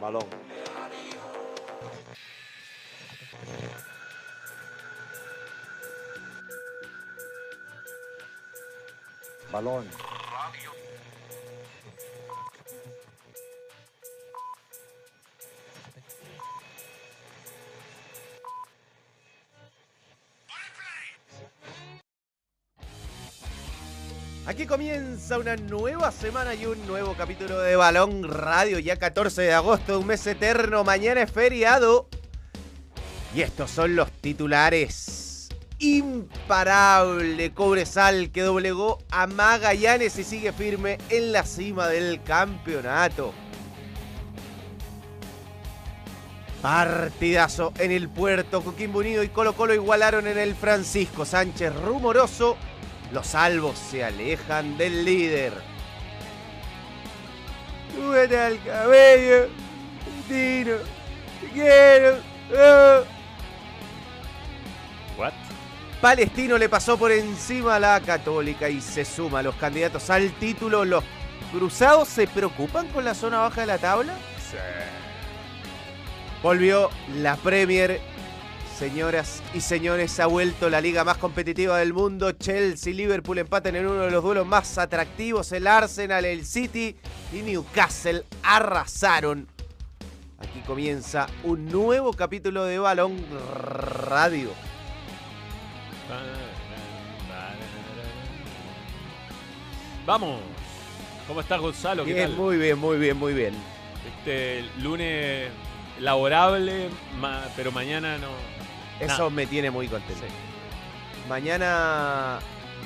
Balón. Balón. Aquí comienza una nueva semana y un nuevo capítulo de Balón Radio, ya 14 de agosto, un mes eterno, mañana es feriado. Y estos son los titulares. Imparable Cobresal que doblegó a Magallanes y sigue firme en la cima del campeonato. Partidazo en el puerto, Coquimbo Unido y Colo Colo igualaron en el Francisco Sánchez rumoroso los salvos se alejan del líder. Súbete al cabello, Tino. Te quiero. oh. What? Palestino le pasó por encima a la Católica y se suma a los candidatos al título. Los cruzados se preocupan con la zona baja de la tabla. Volvió la Premier. Señoras y señores, ha vuelto la liga más competitiva del mundo. Chelsea y Liverpool empatan en uno de los duelos más atractivos. El Arsenal, el City y Newcastle arrasaron. Aquí comienza un nuevo capítulo de Balón Radio. Vamos. ¿Cómo estás, Gonzalo? ¿Qué Bien, tal? muy bien, muy bien, muy bien. Este lunes laborable, pero mañana no. Eso me tiene muy contento. Sí, Mañana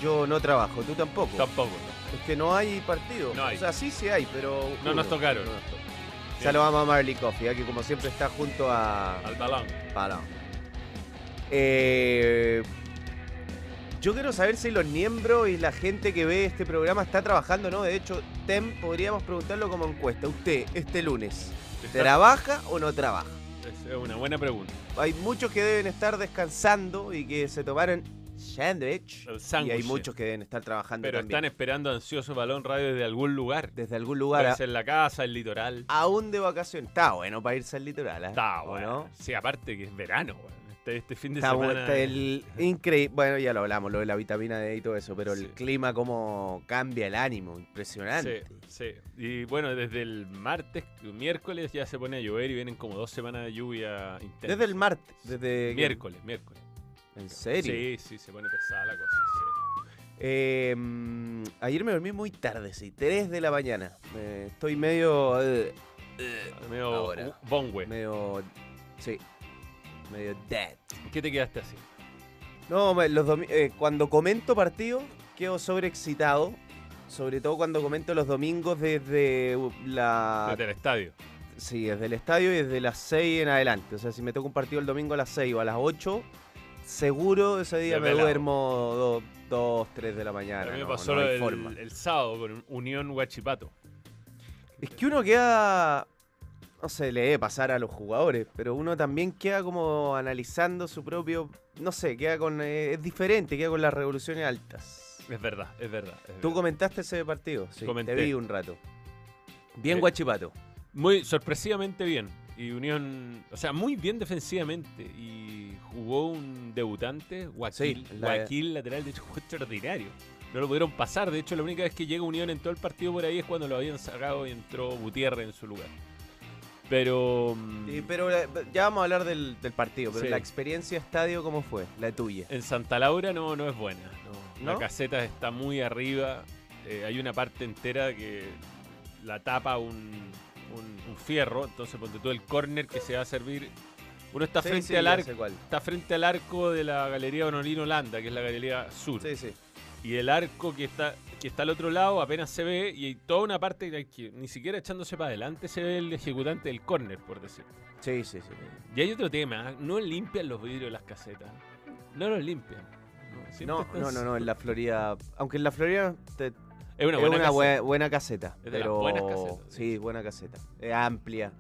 yo no trabajo, tú tampoco. tampoco. Es que no hay partido. No hay. O sea, sí, sí hay, pero. No nos tocaron. No nos tocaron. Saludamos a Marley Coffee, ¿eh? que como siempre está junto a. Al balón. Balón. Eh, yo quiero saber si los miembros y la gente que ve este programa está trabajando o no. De hecho, Tem, podríamos preguntarlo como encuesta. ¿Usted, este lunes, trabaja o no trabaja? Es una buena pregunta. Hay muchos que deben estar descansando y que se tomaron sándwich. El Y hay muchos que deben estar trabajando Pero también. están esperando ansioso balón radio desde algún lugar. Desde algún lugar, Puede a- ser la casa, el litoral. aún de vacaciones. Está bueno para irse al litoral, ¿eh? Está ¿O bueno. no? Sí, aparte que es verano, weón. Este, este fin de Está bueno, semana. está el increíble. Bueno, ya lo hablamos, lo de la vitamina D y todo eso, pero el clima, cómo cambia el ánimo. Impresionante. Sí, sí. Y bueno, desde el martes, miércoles ya se pone a llover y vienen como dos semanas de lluvia intensa. Desde el martes, desde. Miércoles, miércoles. ¿En serio? Sí, sí, se pone pesada la cosa. sí. Eh, mm, ayer me dormí muy tarde, sí, 3 de la mañana. Eh, estoy medio. eh, eh, Medio ahora. Medio. Sí. Medio dead. ¿Qué te quedaste así? No, los eh, cuando comento partidos, quedo sobreexcitado. Sobre todo cuando comento los domingos desde uh, la. Desde el estadio. Sí, desde el estadio y desde las 6 en adelante. O sea, si me toca un partido el domingo a las 6 o a las 8, seguro ese día me duermo 2, 3 de la mañana. a mí me pasó no el, el sábado con Unión Huachipato. Es que uno queda. No sé, le debe pasar a los jugadores, pero uno también queda como analizando su propio. No sé, queda con. eh, es diferente, queda con las revoluciones altas. Es verdad, es verdad. es ¿Tú verdad. comentaste ese partido? Sí, Comenté. te vi un rato. Bien Eh, guachipato. Muy sorpresivamente bien. Y Unión, o sea, muy bien defensivamente. Y jugó un debutante, Guaquil, Sí, la- Guaquil lateral, de hecho jugó extraordinario. No lo pudieron pasar. De hecho, la única vez que llega Unión en todo el partido por ahí es cuando lo habían sacado y entró Gutiérrez en su lugar. Pero mm, Sí, pero eh, ya vamos a hablar del, del partido, pero Sí. la experiencia estadio, ¿cómo fue? La tuya. en Santa Laura no, no es buena. no. La caseta está muy arriba. eh, hay una parte entera que la tapa un, un- un fierro. Entonces, ponte tú el córner que se va a servir. Uno está Sí, frente al arco. está frente al arco de la Galería Honorino Holanda, que es la galería sur. Sí, sí. Y el arco que está, que está al otro lado apenas se ve y hay toda una parte que, ni siquiera echándose para adelante se ve el ejecutante del córner, por decir. Sí, sí, sí. Y hay otro tema, ¿ah? no limpian los vidrios de las casetas. No los limpian. No, No, no, no, no, en la Florida. Aunque en la Florida te- Es una es buena una caseta. bue- buena caseta. Es de las buenas casetas, Sí, buena caseta. Es amplia.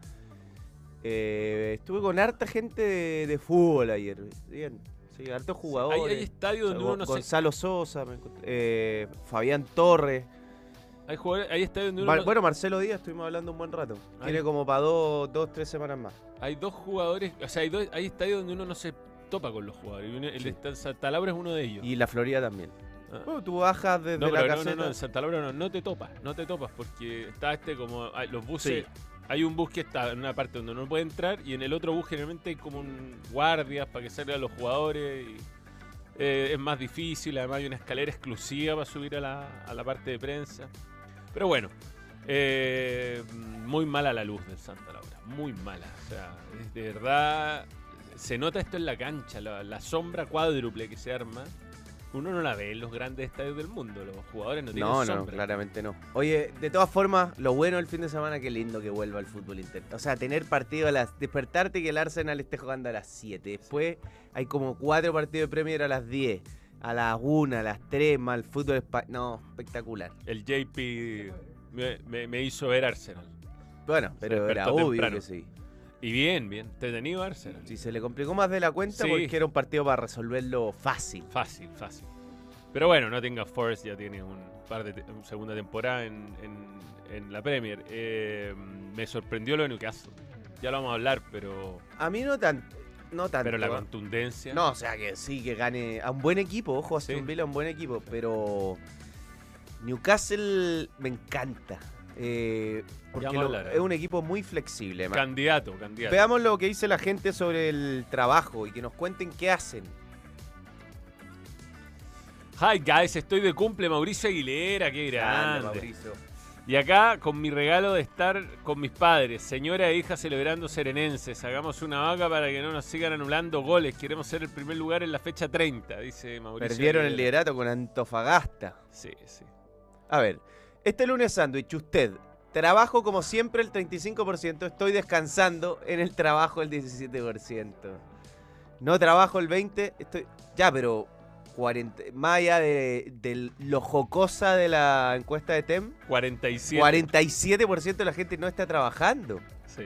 Eh, estuve con harta gente de, de fútbol ayer. Bien. Sí, hartos Hay, jugadores. hay estadios donde uno no se... Gonzalo Sosa, me encontré- eh, Fabián Torres. Hay, jugadores, hay estadios donde uno Mar- no- bueno, Marcelo Díaz estuvimos hablando un buen rato. Tiene como para dos, dos, tres semanas más. hay dos jugadores, o sea, hay, dos, hay estadios donde uno no se topa con los jugadores. el de Sta- Santa Laura es uno de ellos. Y la Florida también. Ah. Bueno, tú bajas desde No, la no, caseta. no, no, en Santa Laura no, no te topas, no te topas, porque está este como, hay- los buses, Sí. Hay un bus que está en una parte donde no puede entrar y en el otro bus generalmente hay como un guardias para que salgan los jugadores y eh, es más difícil, además hay una escalera exclusiva para subir a la, a la parte de prensa. Pero bueno, eh, muy mala la luz del Santa Laura, muy mala, o sea, de verdad, se nota esto en la cancha, la, la sombra cuádruple que se arma. Uno no la ve en los grandes estadios del mundo. Los jugadores no tienen No, no, sombra. claramente no. Oye, de todas formas, lo bueno del fin de semana, qué lindo que vuelva al fútbol interno. O sea, tener partido a las. Despertarte y que el Arsenal esté jugando a las 7. Después hay como cuatro partidos de Premier a las 10. A las 1, a las 3, más el fútbol español. No, espectacular. El JP me, me- me hizo ver Arsenal. Bueno, pero era obvio temprano. que sí. Y bien, bien. Entretenido Arsenal. Si se le complicó más de la cuenta Sí. porque era un partido para resolverlo fácil. Fácil, fácil. Pero bueno, Nottingham Forest ya tiene un par de te- segunda temporada en, en- en la Premier. Eh, me sorprendió lo de Newcastle. Ya lo vamos a hablar, pero, A mí no tan, no tanto. pero la contundencia. No, o sea que sí, que gane a un buen equipo, ojo, Aston Sí. Villa a un buen equipo, pero Newcastle me encanta. Eh, porque lo- hablar, ¿eh? es un equipo muy flexible. Candidato, candidato. Veamos lo que dice la gente sobre el trabajo y que nos cuenten qué hacen. Hi guys, estoy de cumple Mauricio Aguilera, qué Grande, grande. Mauricio. Y acá con mi regalo de estar con mis padres, señora e hija celebrando serenenses. Hagamos una vaca para que no nos sigan anulando goles. Queremos ser el primer lugar en la fecha 30, dice Mauricio. Perdieron el liderato con Antofagasta. Sí, sí. A ver, este lunes sándwich, usted. Trabajo como siempre el 35%, estoy descansando en el trabajo el 17%. No trabajo el 20%, estoy... Ya, pero 40, más allá de, de lo jocosa de la encuesta de TEM, 47. 47% de la gente no está trabajando. Sí,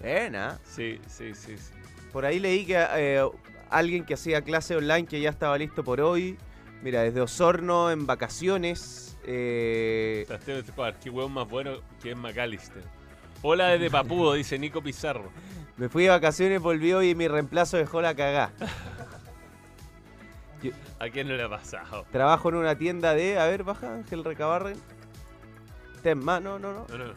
Buena. sí, sí, sí. sí. Por ahí leí que eh, alguien que hacía clase online que ya estaba listo por hoy. Mira, desde Osorno en vacaciones. Eh, qué hueón más bueno que es McAllister. Hola desde Papudo, dice Nico Pizarro. Me fui de vacaciones, volví hoy y mi reemplazo dejó la cagá. ¿A quién no le ha pasado? Trabajo en una tienda de. A ver, baja Ángel Recabarren. Tema, no, no, no. No, no.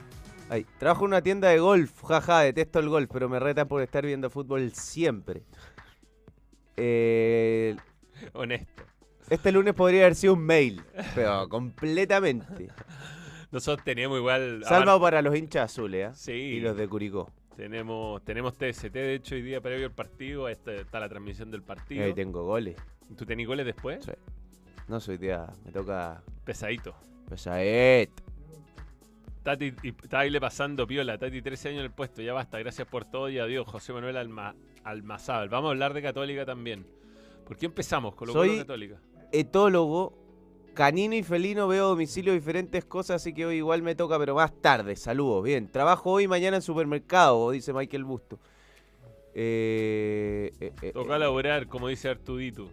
Ahí. Trabajo en una tienda de golf. Jaja, detesto el golf, pero me retan por estar viendo fútbol siempre. Eh, Honesto. Este lunes podría haber sido un mail, pero completamente. Nosotros teníamos igual. Salvo para los hinchas azules, ¿eh? Sí. Y los de Curicó. Tenemos, tenemos TST, de hecho, hoy día previo al partido. Esta, está la transmisión del partido. Ahí tengo goles. ¿Tú tenés goles después? Sí. No soy día, me toca Pesadito. pesaet. Tati, y está pasando piola. Tati, 13 años en el puesto. Ya basta. Gracias por todo y adiós. José Manuel Alma, Almazábal. Vamos a hablar de Católica también. ¿Por qué empezamos con lo Soy- Católica? Etólogo, canino y felino, veo a domicilio diferentes cosas, así que hoy igual me toca, pero más tarde. Saludos, bien. Trabajo hoy y mañana en supermercado, dice Michael Busto. Eh, eh, eh, Toca eh, laborar, como dice Artudito.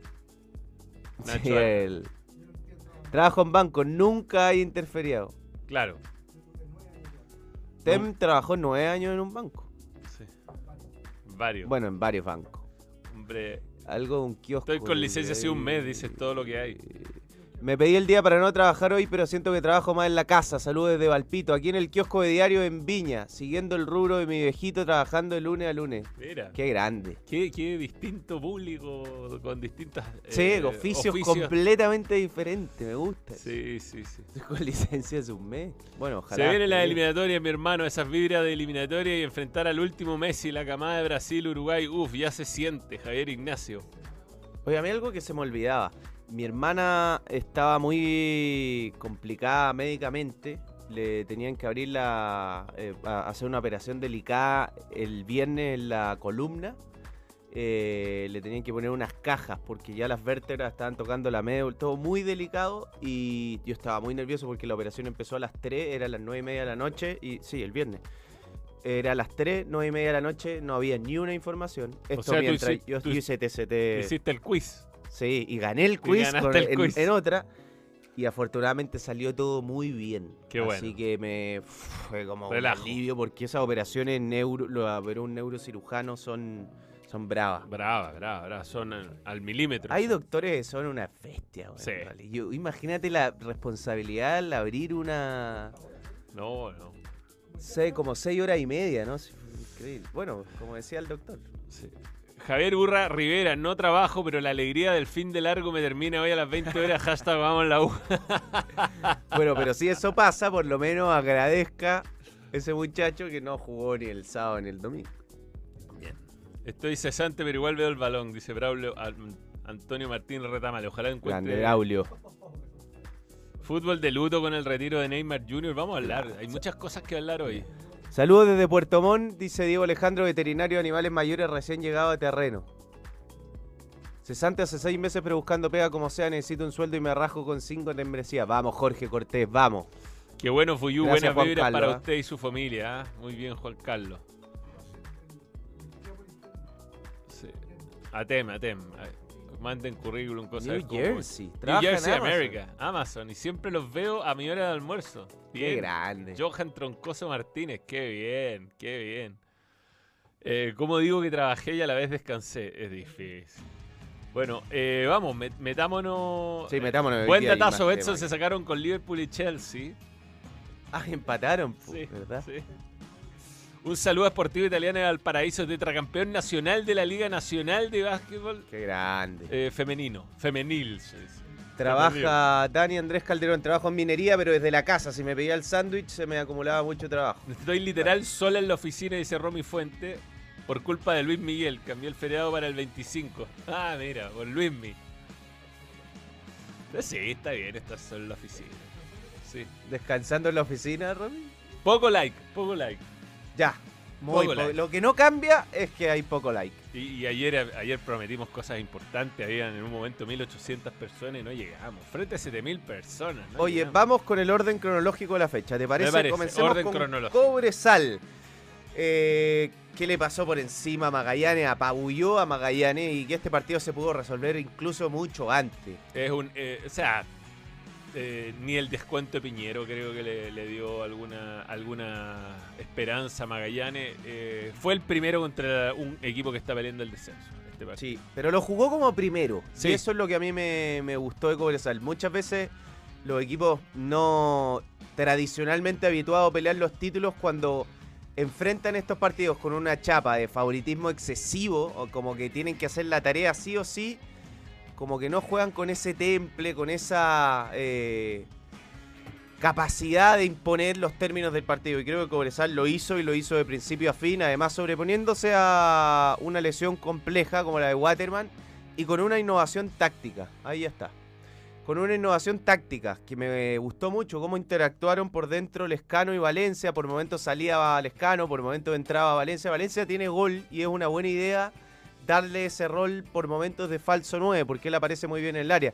Nacho el- Trabajo en banco, nunca hay interferiado. Claro. Tem trabajó nueve años en un banco. Sí. Varios. Bueno, en varios bancos. Hombre, Algo de un kiosco. estoy con licencia hace un mes, dices todo lo que hay. Me pedí el día para no trabajar hoy, pero siento que trabajo más en la casa. Saludos desde Valpito, aquí en el kiosco de diario en Viña, siguiendo el rubro de mi viejito trabajando de lunes a lunes. Mira. Qué grande. Qué, qué distinto público con distintas. Sí, eh, oficios, completamente diferentes, me gusta. Sí, sí, sí. Con licencia hace un mes. Bueno, ojalá. Se viene la eliminatoria, mi hermano, esas vibras de eliminatoria y enfrentar al último Messi, la camada de Brasil, Uruguay. Uf, ya se siente, Javier Ignacio. Oye, a mí algo que se me olvidaba. Mi hermana estaba muy complicada médicamente. Le tenían que abrir la. eh, hacer una operación delicada el viernes en la columna. Eh, le tenían que poner unas cajas porque ya las vértebras estaban tocando la médula, todo muy delicado y yo estaba muy nervioso porque la operación empezó a las 3, era las 9 y media de la noche y sí, el viernes. Era a las 3, 9 y media de la noche, no había ni una información. Esto sea, tú mientras hici- yo tú hice TCT. Hiciste el quiz. Sí, y gané el quiz, ganaste con- el en, quiz. en otra. Y afortunadamente salió todo muy bien. Qué bueno. Así que me fue como Relajo. un alivio porque esas operaciones neuro, lo un neurocirujano son, son bravas. Brava, brava, brava. Son al, al milímetro. Hay doctores que son una bestia, weón, Sí. realidad. Yo- imagínate la responsabilidad al abrir una. No, no. Sé, como seis horas y media, ¿no? Increíble. Bueno, como decía el doctor. Sí. Javier Urra Rivera, no trabajo, pero la alegría del fin de largo me termina hoy a las 20 horas. Hashtag vamos la U. Bueno, pero si eso pasa, por lo menos agradezca ese muchacho que no jugó ni el sábado ni el domingo. Estoy cesante, pero igual veo el balón, dice Braulio Antonio Martín Retamale. Ojalá Grande encuentre Braulio. Fútbol de luto con el retiro de Neymar Jr. Vamos a hablar. Hay muchas cosas que hablar hoy. Saludos desde Puerto Montt, dice Diego Alejandro, veterinario de animales mayores recién llegado a terreno. Cesante hace seis meses pero buscando pega como sea, necesito un sueldo y me rajo con cinco de membresía. Vamos, Jorge Cortés, vamos. Qué bueno, Fuyu. Gracias, Buenas vibras para ¿eh? usted y su familia. ¿ah? Muy bien, Juan Carlos. Sí. Atem, atem. Ay, Manden currículum, cosas New de cómo- Jersey. New en Jersey, Amazon. America. Amazon. Y siempre los veo a mi hora de almuerzo. Qué Bien. grande. Johan Troncoso Martínez. Qué bien, qué bien. Eh, ¿Cómo digo que trabajé y a la vez descansé? Es difícil. Bueno, eh, vamos, met- metámonos. Sí, metámonos. Buen datazo, Betson se sacaron con Liverpool y Chelsea. Ah, empataron, Sí, ¿verdad? sí. Un saludo a Sportivo Italiano de Valparaíso, tetracampeón nacional de la Liga Nacional de Básquetbol Qué grande. eh, Femenino. Femenil. se dice. Trabaja Dani Andrés Calderón, trabajo en minería, pero desde la casa. Si me pedía el sándwich, se me acumulaba mucho trabajo. Estoy literal sola en la oficina, dice Romy Fuente, por culpa de Luis Miguel. Cambió el feriado para el 25. Ah, mira, por Luis Miguel. Pero sí, está bien estar solo en la oficina. Sí. Descansando en la oficina, Romy. Poco like, poco like. Ya. Muy Poco like. Lo que no cambia es que hay poco like. Y, y ayer, ayer prometimos cosas importantes. Habían en un momento 1800 personas y no llegamos. Frente a 7000 personas. no Oye, llegamos. vamos con el orden cronológico de la fecha. ¿Te parece? parece, Comencemos orden con cronológico. Cobresal. Eh, ¿Qué le pasó por encima a Magallanes? Apabulló a Magallanes y que este partido se pudo resolver incluso mucho antes. Es un. eh, o sea, eh, ni el descuento de Piñero creo que le, le dio alguna alguna esperanza a Magallanes. Eh, fue el primero contra un equipo que está peleando el descenso. Este. Sí, pero lo jugó como primero. Sí. Y eso es lo que a mí me, me gustó de Cobresal. Muchas veces los equipos no tradicionalmente habituados a pelear los títulos cuando enfrentan estos partidos con una chapa de favoritismo excesivo o como que tienen que hacer la tarea sí o sí, como que no juegan con ese temple, con esa eh, capacidad de imponer los términos del partido. Y creo que Cobresal lo hizo y lo hizo de principio a fin, además sobreponiéndose a una lesión compleja como la de Waterman y con una innovación táctica. Ahí ya está. Con una innovación táctica que me gustó mucho, cómo interactuaron por dentro Lescano y Valencia. Por momentos salía Lescano, por momentos entraba Valencia. Valencia tiene gol y es una buena idea darle ese rol por momentos de falso 9, porque él aparece muy bien en el área.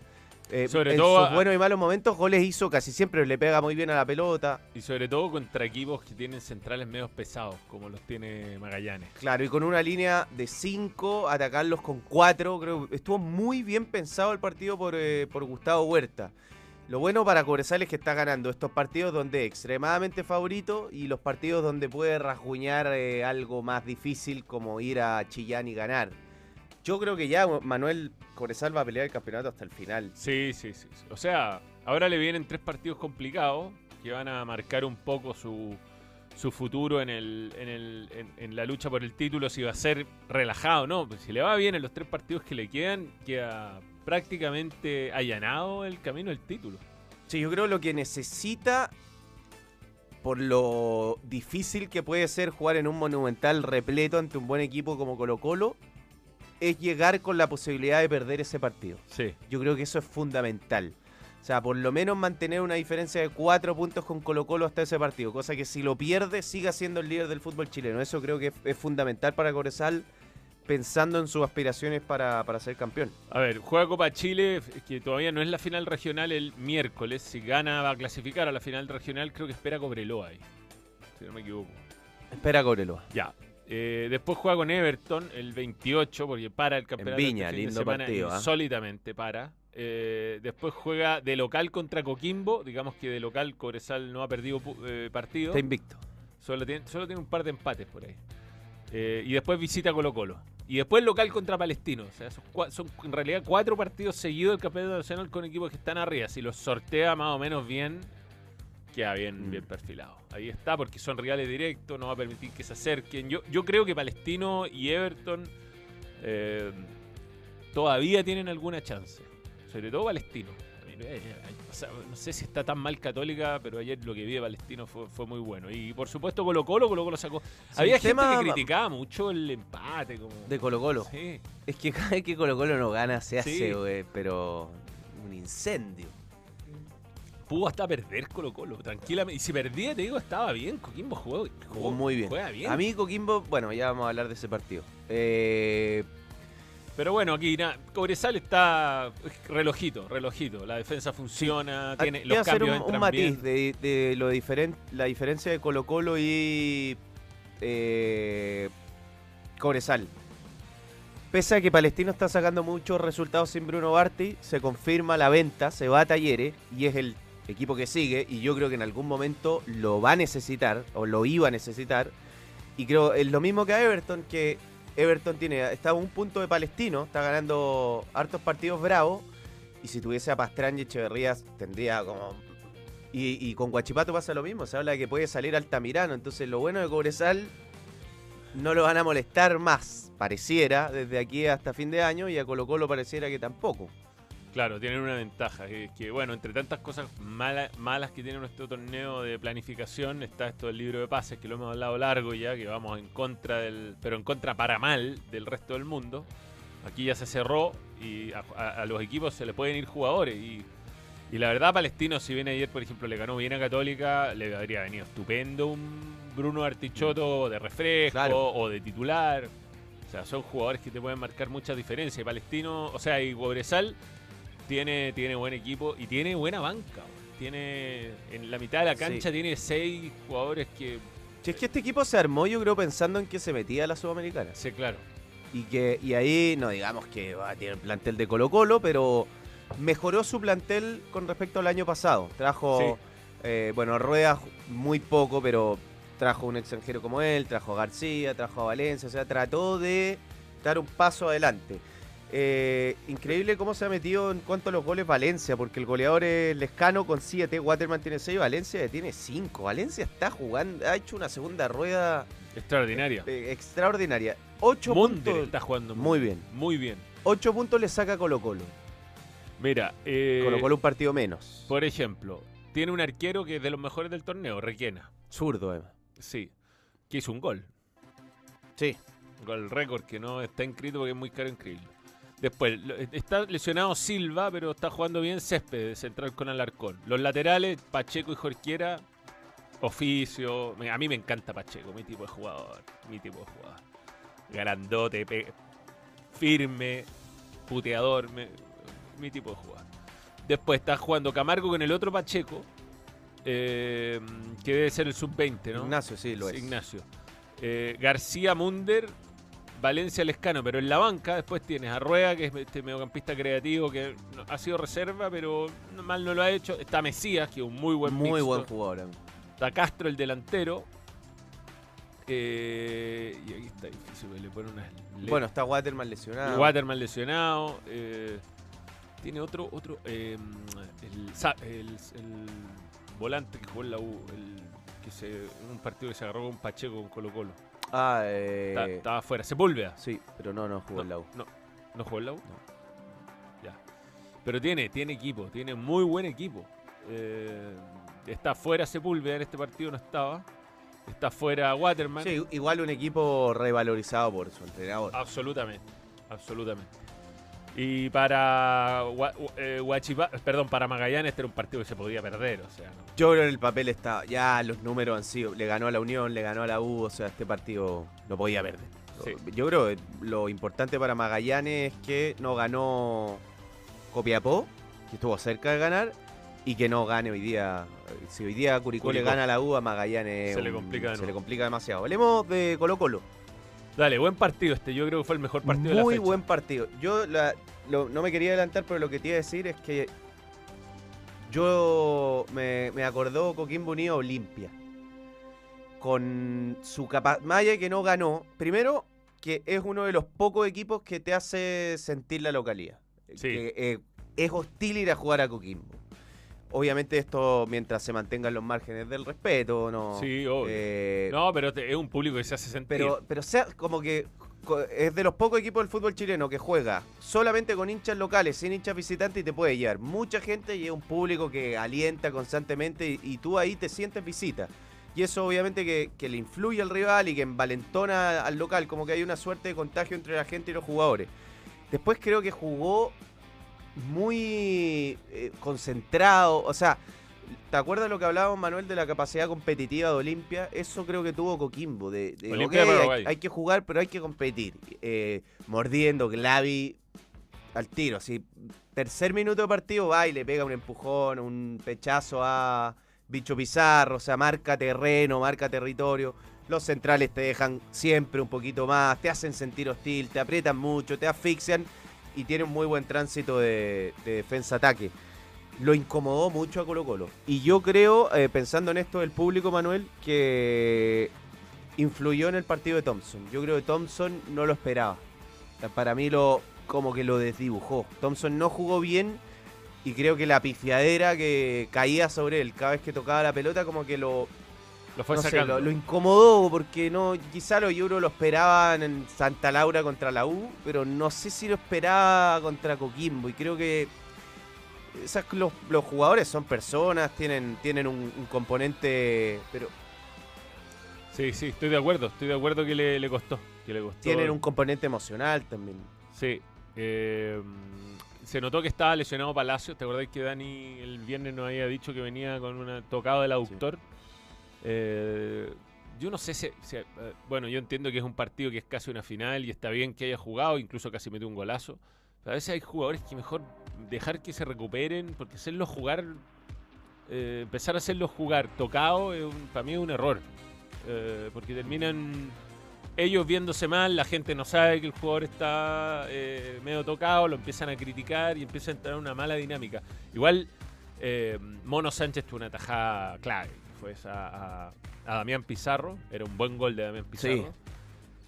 Eh, Sobre en todo sus a- buenos y malos momentos, goles hizo casi siempre, le pega muy bien a la pelota. Y sobre todo contra equipos que tienen centrales medios pesados, como los tiene Magallanes. Claro, y con una línea de 5, atacarlos con 4. Creo que estuvo muy bien pensado el partido por, eh, por Gustavo Huerta. Lo bueno para Cobresal es que está ganando estos partidos donde es extremadamente favorito y los partidos donde puede rasguñar eh, algo más difícil como ir a Chillán y ganar. Yo creo que ya Manuel Cobresal va a pelear el campeonato hasta el final. Sí, sí, sí. sí. O sea, ahora le vienen tres partidos complicados que van a marcar un poco su, su futuro en, el, en, el, en, en la lucha por el título, si va a ser relajado o no. Pues si le va bien en los tres partidos que le quedan, queda prácticamente allanado el camino del título. Sí, yo creo lo que necesita, por lo difícil que puede ser jugar en un monumental repleto ante un buen equipo como Colo Colo, es llegar con la posibilidad de perder ese partido. Sí. Yo creo que eso es fundamental. O sea, por lo menos mantener una diferencia de cuatro puntos con Colo Colo hasta ese partido. Cosa que si lo pierde, siga siendo el líder del fútbol chileno. Eso creo que es, es fundamental para Corezal, pensando en sus aspiraciones para, para ser campeón. A ver, juega Copa Chile, que todavía no es la final regional el miércoles. Si gana, va a clasificar a la final regional. Creo que espera Cobreloa ahí. Si no me equivoco. Espera Cobreloa. Ya. Eh, después juega con Everton el 28, porque para el campeonato. Viña, este fin de lindo semana, partido, ¿ah? Insólitamente para. Eh, después juega de local contra Coquimbo. Digamos que de local Cobresal no ha perdido eh, partido. Está invicto. Solo tiene, solo tiene un par de empates por ahí. Eh, y después visita Colo Colo. Y después local contra Palestino. O sea, son, son en realidad cuatro partidos seguidos del Campeonato Nacional con equipos que están arriba. Si los sortea más o menos bien, queda bien, Mm. bien perfilado. Ahí está, porque son rivales directos, no va a permitir que se acerquen. Yo, yo creo que Palestino y Everton eh, todavía tienen alguna chance. Sobre todo Palestino. Eh, eh, o sea, no sé si está tan mal Católica, pero ayer lo que vi de Palestino fue, fue muy bueno. Y por supuesto Colo Colo, Colo Colo sacó. Había gente que criticaba mucho el empate. Como, De Colo Colo. Sí. Es que cada vez que Colo Colo no gana se hace, güey, pero un incendio. Pudo hasta perder Colo Colo, tranquilamente. Y si perdía, te digo, estaba bien. Coquimbo jugó, Jugó muy bien. Juega bien. A mí Coquimbo, bueno, ya vamos a hablar de ese partido. Eh, Pero bueno, aquí nada, Cobresal está relojito, relojito. La defensa funciona, tiene Hay que los hacer cambios un, un matiz bien. de, de lo diferen- la diferencia de Colo Colo y eh, Cobresal. Pese a que Palestino está sacando muchos resultados sin Bruno Barti, se confirma la venta, se va a Talleres y es el equipo que sigue y yo creo que en algún momento lo va a necesitar o lo iba a necesitar. Y creo es lo mismo que a Everton, que Everton tiene está a un punto de Palestino, está ganando hartos partidos bravos y si tuviese a Pastrán y Echeverría tendría como... Y, y con Guachipato pasa lo mismo, se habla de que puede salir Altamirano, entonces lo bueno de Cobresal no lo van a molestar más, pareciera, desde aquí hasta fin de año y a Colo Colo pareciera que tampoco. Claro, tienen una ventaja. Que, que, bueno, entre tantas cosas mala- malas que tiene nuestro torneo de planificación, está esto del libro de pases, que lo hemos hablado largo ya, que vamos en contra del. Pero en contra para mal del resto del mundo. Aquí ya se cerró y a, a- a los equipos se le pueden ir jugadores. Y, y la verdad, Palestino, si bien ayer, por ejemplo, le ganó bien a Católica, le habría venido estupendo un Bruno Artichoto de refresco Claro. o de titular. O sea, son jugadores que te pueden marcar muchas diferencias. Y Palestino, o sea, y Cobresal tiene, tiene buen equipo y tiene buena banca. Tiene en la mitad de la Sí. cancha tiene seis jugadores que Si es que este equipo se armó, yo creo, pensando en que se metía a la Sudamericana. sé claro. Y que y ahí, no digamos que va a tener plantel de Colo Colo, pero mejoró su plantel con respecto al año pasado. Trajo, eh, bueno, Rueda muy poco, pero trajo un extranjero como él, trajo a García, trajo a Valencia, o sea, trató de dar un paso adelante. Eh, increíble cómo se ha metido en cuanto a los goles Valencia, porque el goleador es Lescano con 7, Waterman tiene 6, Valencia tiene 5. Valencia está jugando, ha hecho una segunda rueda Extraordinaria. eh, extraordinaria. 8 Munder puntos. está jugando Muy bien. Muy bien. 8 puntos le saca Colo Colo. Mira, eh, Colo Colo un partido menos. por ejemplo, tiene un arquero que es de los mejores del torneo, Requena. Zurdo, Emma. Sí. Que hizo un gol. Sí. Un gol récord que no está inscrito porque es muy caro inscribirlo. Después, está lesionado Silva, pero está jugando bien Césped, de central con Alarcón. Los laterales, Pacheco y Jorquiera, oficio. A mí me encanta Pacheco, mi tipo de jugador. Mi tipo de jugador. Grandote, firme, puteador. me- mi tipo de jugador. Después está jugando Camargo con el otro Pacheco, eh, que debe ser el sub-20, ¿no? Ignacio, sí, lo es. Ignacio. Eh, García Munder, Valencia Lescano, pero en la banca después tienes a Rueda, que es este mediocampista creativo que ha sido reserva, pero mal no lo ha hecho. Está Mesías, que es un muy buen Muy mixto. buen jugador. Emma. Está Castro, el delantero. Eh, y aquí está difícil, le pone unas Bueno, está Waterman lesionado. Waterman lesionado. eh, tiene otro, otro eh, el, sa- el- el volante que jugó en la U, el, que se, un partido que se agarró con Pacheco con Colo Colo. Ah, eh, Estaba afuera. Sepúlveda. Sí, pero no, no jugó en la U. No, ¿no jugó en la U? Ya. Pero tiene, tiene equipo, tiene muy buen equipo. Eh, está fuera Sepúlveda en este partido, no estaba. Está fuera Waterman. Sí, igual un equipo revalorizado por su entrenador. Absolutamente, absolutamente. Y para Gua- eh, Huachipa- perdón, para Magallanes este era un partido que se podía perder, o sea, no. Yo creo que el papel está. Ya los números han sido. Le ganó a la Unión, le ganó a la U. O sea, este partido no podía perder. Sí. Yo creo que lo importante para Magallanes es que no ganó Copiapó, que estuvo cerca de ganar, y que no gane hoy día. Si hoy día Curicó, le gana a la U, a Magallanes Se complica le complica demasiado. Hablemos de Colo Colo. Dale, buen partido este. Yo creo que fue el mejor partido de la Muy fecha. buen partido. Yo la- lo- no me quería adelantar, pero lo que te iba a decir es que yo me, me acordó Coquimbo Unido Olimpia. Con su capacidad. Maya que no ganó. Primero, que es uno de los pocos equipos que te hace sentir la localidad. Sí. Que, eh, es hostil ir a jugar a Coquimbo. Obviamente esto mientras se mantengan los márgenes del respeto, ¿no? Sí, obvio. Eh, No, pero te- es un público que se hace sentir. pero, pero sea como que co- es de los pocos equipos del fútbol chileno que juega solamente con hinchas locales, sin hinchas visitantes y te puede llevar mucha gente y es un público que alienta constantemente y, y tú ahí te sientes visita. Y eso obviamente que, que le influye al rival y que envalentona al local, como que hay una suerte de contagio entre la gente y los jugadores. Después creo que jugó muy eh, concentrado, o sea, ¿te acuerdas lo que hablábamos, Manuel, de la capacidad competitiva de Olimpia? Eso creo que tuvo Coquimbo, de, de, Olimpia hay, que jugar, pero hay que competir. Eh, mordiendo, Glavi al tiro, así, tercer minuto de partido va y le pega un empujón, un pechazo a Bicho Pizarro, o sea, marca terreno, marca territorio. Los centrales te dejan siempre un poquito más, te hacen sentir hostil, te aprietan mucho, te asfixian y tiene un muy buen tránsito de, de defensa-ataque. Lo incomodó mucho a Colo Colo. Y yo creo, eh, pensando en esto del público, Manuel, que influyó en el partido de Thompson. Yo creo que Thompson no lo esperaba. Para mí lo como que lo desdibujó. Thompson no jugó bien y creo que la pifiadera que caía sobre él cada vez que tocaba la pelota como que lo, lo fue no sé, sacando. lo, lo incomodó porque no, quizá los Euro lo esperaban en Santa Laura contra la U, pero no sé si lo esperaba contra Coquimbo. Y creo que esas- los, los jugadores son personas, tienen, tienen un, un componente, pero Sí, sí, estoy de acuerdo. Estoy de acuerdo que le, le costó. Que le costó. tienen un componente emocional también. Sí. eh, se notó que estaba lesionado Palacios. ¿Te acordás que Dani el viernes nos había dicho que venía con un tocado del aductor? Eh, yo no sé si, eh, Bueno, yo entiendo que es un partido que es casi una final y está bien que haya jugado, incluso casi metió un golazo. Pero a veces hay jugadores que mejor dejar que se recuperen, porque hacerlos jugar. eh, empezar a hacerlos jugar tocado, es un- para mí es un error. Eh, porque terminan ellos viéndose mal, la gente no sabe que el jugador está medio tocado, lo empiezan a criticar y empieza a entrar una mala dinámica. Igual, Mono Sánchez tuvo una tajada clave, esa a, a Damián Pizarro, era un buen gol de Damián Pizarro.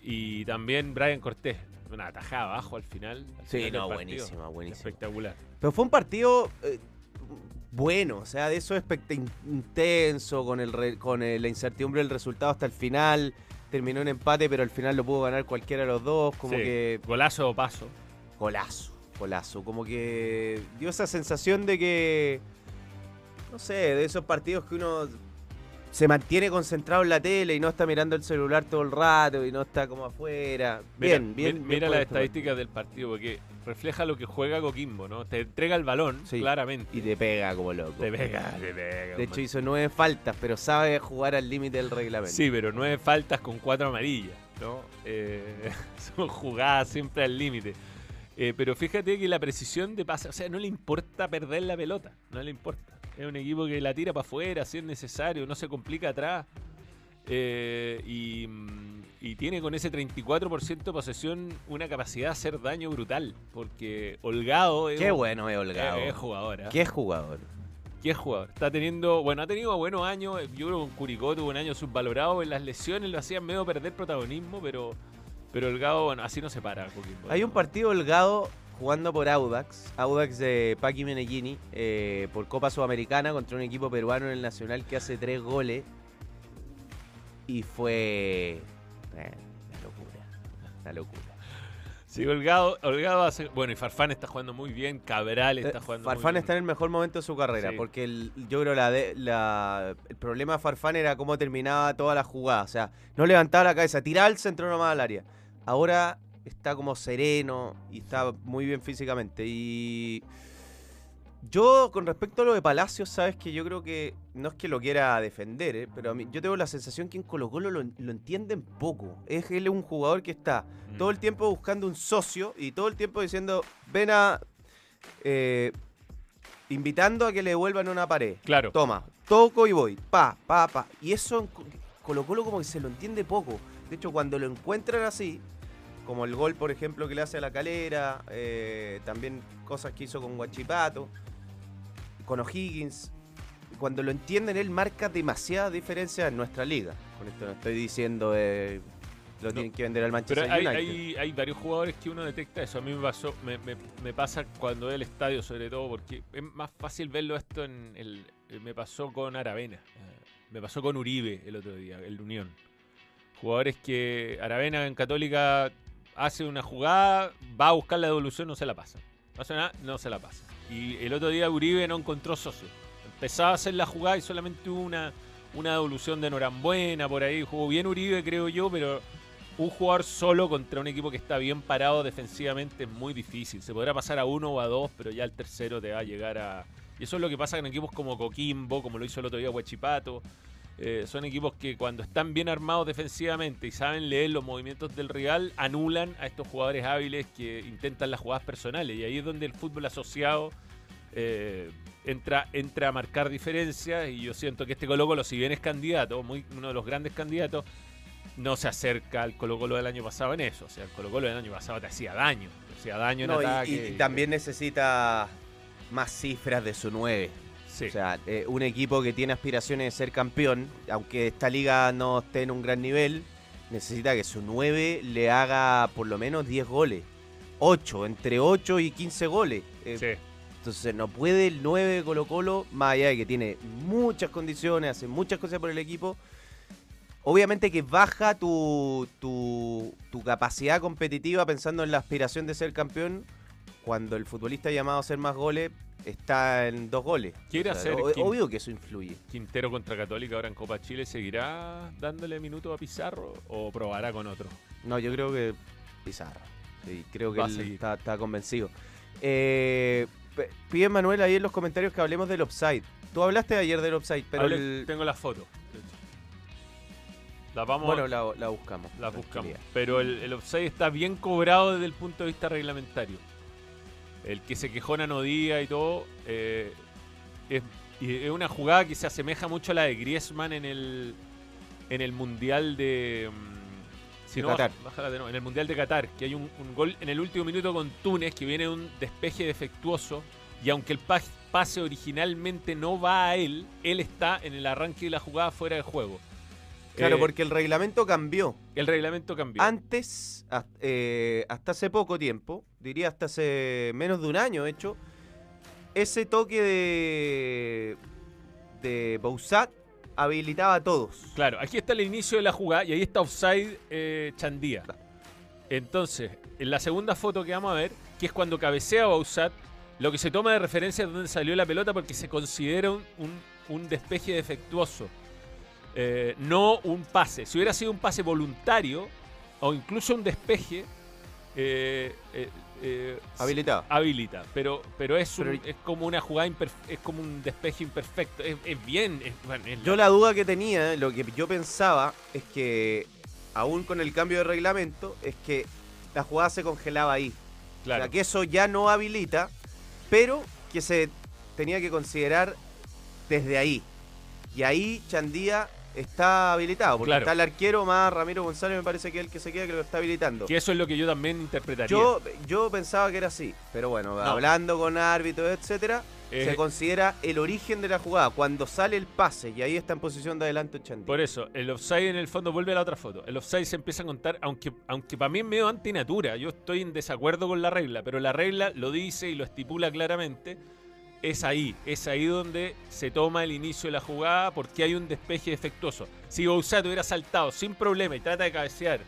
Y también Brian Cortés, una tajada abajo al final. al Sí, final no, buenísima, buenísima. Espectacular. Pero fue un partido eh, bueno, o sea, de eso intenso, con, el re- con el- la incertidumbre del resultado hasta el final. Terminó en empate, pero al final lo pudo ganar cualquiera de los dos. Como Sí, que Golazo o paso. golazo, golazo. Como que dio esa sensación de que, no sé, de esos partidos que uno se mantiene concentrado en la tele y no está mirando el celular todo el rato y no está como afuera. Bien, bien. mi- bien Mira las este estadísticas del partido, porque refleja lo que juega Coquimbo, ¿no? Te entrega el balón, Sí. claramente. Y te pega como loco. Te pega, te pega. De hecho, man. hizo nueve faltas, pero sabe jugar al límite del reglamento. Sí, pero nueve faltas con cuatro amarillas, ¿no? Eh, son jugadas siempre al límite. Eh, pero fíjate que la precisión de pase, o sea, no le importa perder la pelota, no le importa. Es un equipo que la tira para afuera si es necesario, no se complica atrás. Eh, y, mm, y tiene con ese 34% de posesión una capacidad de hacer daño brutal. Porque Holgado es, Qué bueno es Holgado. es, jugador. ¿ah? Qué jugador. ¿Qué jugador? Está teniendo, bueno, ha tenido buenos años. Yo creo que con Curicó tuvo un año subvalorado. En las lesiones lo hacían medio perder protagonismo, pero, pero Holgado, bueno, así no se para. Hay un partido Holgado jugando por Audax, Audax de Paqui Menellini, eh, por Copa Sudamericana contra un equipo peruano en el Nacional que hace tres goles. Y fue. eh, una locura. Una locura. Sí, Holgado, Holgado hace. Bueno, y Farfán está jugando muy bien. Cabral está Eh, jugando Farfán muy está en bien. el mejor momento de su carrera, Sí. porque el- yo creo la, de- la el problema de Farfán era cómo terminaba toda la jugada. O sea, no levantaba la cabeza, tiraba el centro nomás al área. Ahora está como sereno y está muy bien físicamente. Y yo, con respecto a lo de Palacios, sabes que yo creo que no es que lo quiera defender, ¿eh? pero a mí, yo tengo la sensación que en Colo Colo lo, lo entienden poco. Es él un jugador que está Mm. todo el tiempo buscando un socio y todo el tiempo diciendo, ven a... eh, invitando a que le devuelvan una pared. Claro. Toma, toco y voy. Pa, pa, pa. Y eso en Co- Colo Colo como que se lo entiende poco. De hecho, cuando lo encuentran así, como el gol, por ejemplo, que le hace a la calera, eh, también cosas que hizo con Guachipato, con O'Higgins, cuando lo entienden, él marca demasiada diferencia en nuestra liga. Con esto no estoy diciendo eh, lo No, tienen que vender al Manchester Pero hay, United. hay, hay varios jugadores que uno detecta eso. A mí me, pasó, me, me- me pasa cuando veo el estadio, sobre todo, porque es más fácil verlo esto en el. eh, Me pasó con Aravena. Me pasó con Uribe el otro día, el Unión. Jugadores que Aravena en Católica hace una jugada, va a buscar la devolución, no se la pasa. No hace nada, no se la pasa. Y el otro día Uribe no encontró socio. Empezaba a hacer la jugada y solamente hubo una, una devolución de Norambuena por ahí. Jugó bien Uribe, creo yo, pero un jugador solo contra un equipo que está bien parado defensivamente es muy difícil. Se podrá pasar a uno o a dos, pero ya el tercero te va a llegar a. Y eso es lo que pasa con equipos como Coquimbo, como lo hizo el otro día Huachipato. Eh, son equipos que cuando están bien armados defensivamente y saben leer los movimientos del rival, anulan a estos jugadores hábiles que intentan las jugadas personales. Y ahí es donde el fútbol asociado eh, entra, entra a marcar diferencias. Y yo siento que este Colo Colo, si bien es candidato, muy, uno de los grandes candidatos, no se acerca al Colo Colo del año pasado en eso. O sea, el Colo Colo del año pasado te hacía daño. Te hacía daño en No, y- ataque. y, también necesita más cifras de su 9. Sí. O sea, eh, un equipo que tiene aspiraciones de ser campeón, aunque esta liga no esté en un gran nivel, necesita que su 9 le haga por lo menos 10 goles. 8, entre 8 y 15 goles. Eh, sí. Entonces no puede el 9 de Colo Colo, más allá de que tiene muchas condiciones, hace muchas cosas por el equipo. Obviamente que baja tu, tu, tu capacidad competitiva pensando en la aspiración de ser campeón cuando el futbolista llamado a hacer más goles está en dos goles. Quiere hacer obvio que eso influye. Quintero contra Católica ahora en Copa Chile, ¿seguirá dándole minutos a Pizarro o probará con otro? No, yo creo que Pizarro. Sí, creo que él está, está convencido. Eh, pide Manuel ahí en los comentarios que hablemos del offside. Tú hablaste ayer del offside, pero el- tengo de hecho. Las vamos bueno, la, la buscamos. las buscamos. Pero el, el offside está bien cobrado desde el punto de vista reglamentario. El que se quejó Nano Díaz y todo, eh, es, y es una jugada que se asemeja mucho a la de Griezmann en el, en el Mundial de... mm, Si De no, Qatar. bájala de en el Mundial de Qatar, que hay un, un gol en el último minuto con Túnez, que viene un despeje defectuoso, y aunque el pa- pase originalmente no va a él, él está en el arranque de la jugada fuera de juego. Claro, Eh, porque el reglamento cambió. el reglamento cambió. Antes, eh, hasta hace poco tiempo, diría hasta hace menos de un año, de hecho, ese toque de, de Bouzat habilitaba a todos. Claro, aquí está el inicio de la jugada y ahí está offside eh, Chandía. Entonces, en la segunda foto que vamos a ver, que es cuando cabecea Bausat, lo que se toma de referencia es donde salió la pelota porque se considera un, un- un despeje defectuoso, eh, no un pase. Si hubiera sido un pase voluntario o incluso un despeje, eh, eh, eh, Habilitaba. habilita, pero pero es un- Pero- es como una jugada es como un despeje imperfecto, es, es bien, es- bueno, es Yo la duda que tenía, lo que yo pensaba, es que aún con el cambio de reglamento, es que la jugada se congelaba ahí. claro. O sea, que eso ya no habilita, pero que se tenía que considerar desde ahí. Y ahí Chandía está habilitado, porque Claro. está el arquero más Ramiro González, me parece que es el que se queda, que lo está habilitando. Que eso es lo que yo también interpretaría. Yo, yo pensaba que era así, pero bueno, hablando con árbitros, etcétera, Eh, se considera el origen de la jugada, cuando sale el pase, y ahí está en posición de adelanto Chandía. por eso, el offside en el fondo vuelve a la otra foto. El offside se empieza a contar, aunque, aunque para mí es medio antinatura. Yo estoy en desacuerdo con la regla, pero la regla lo dice y lo estipula claramente. Es ahí, es ahí donde se toma el inicio de la jugada porque hay un despeje defectuoso. Si Bouzat hubiera saltado sin problema y trata de cabecear,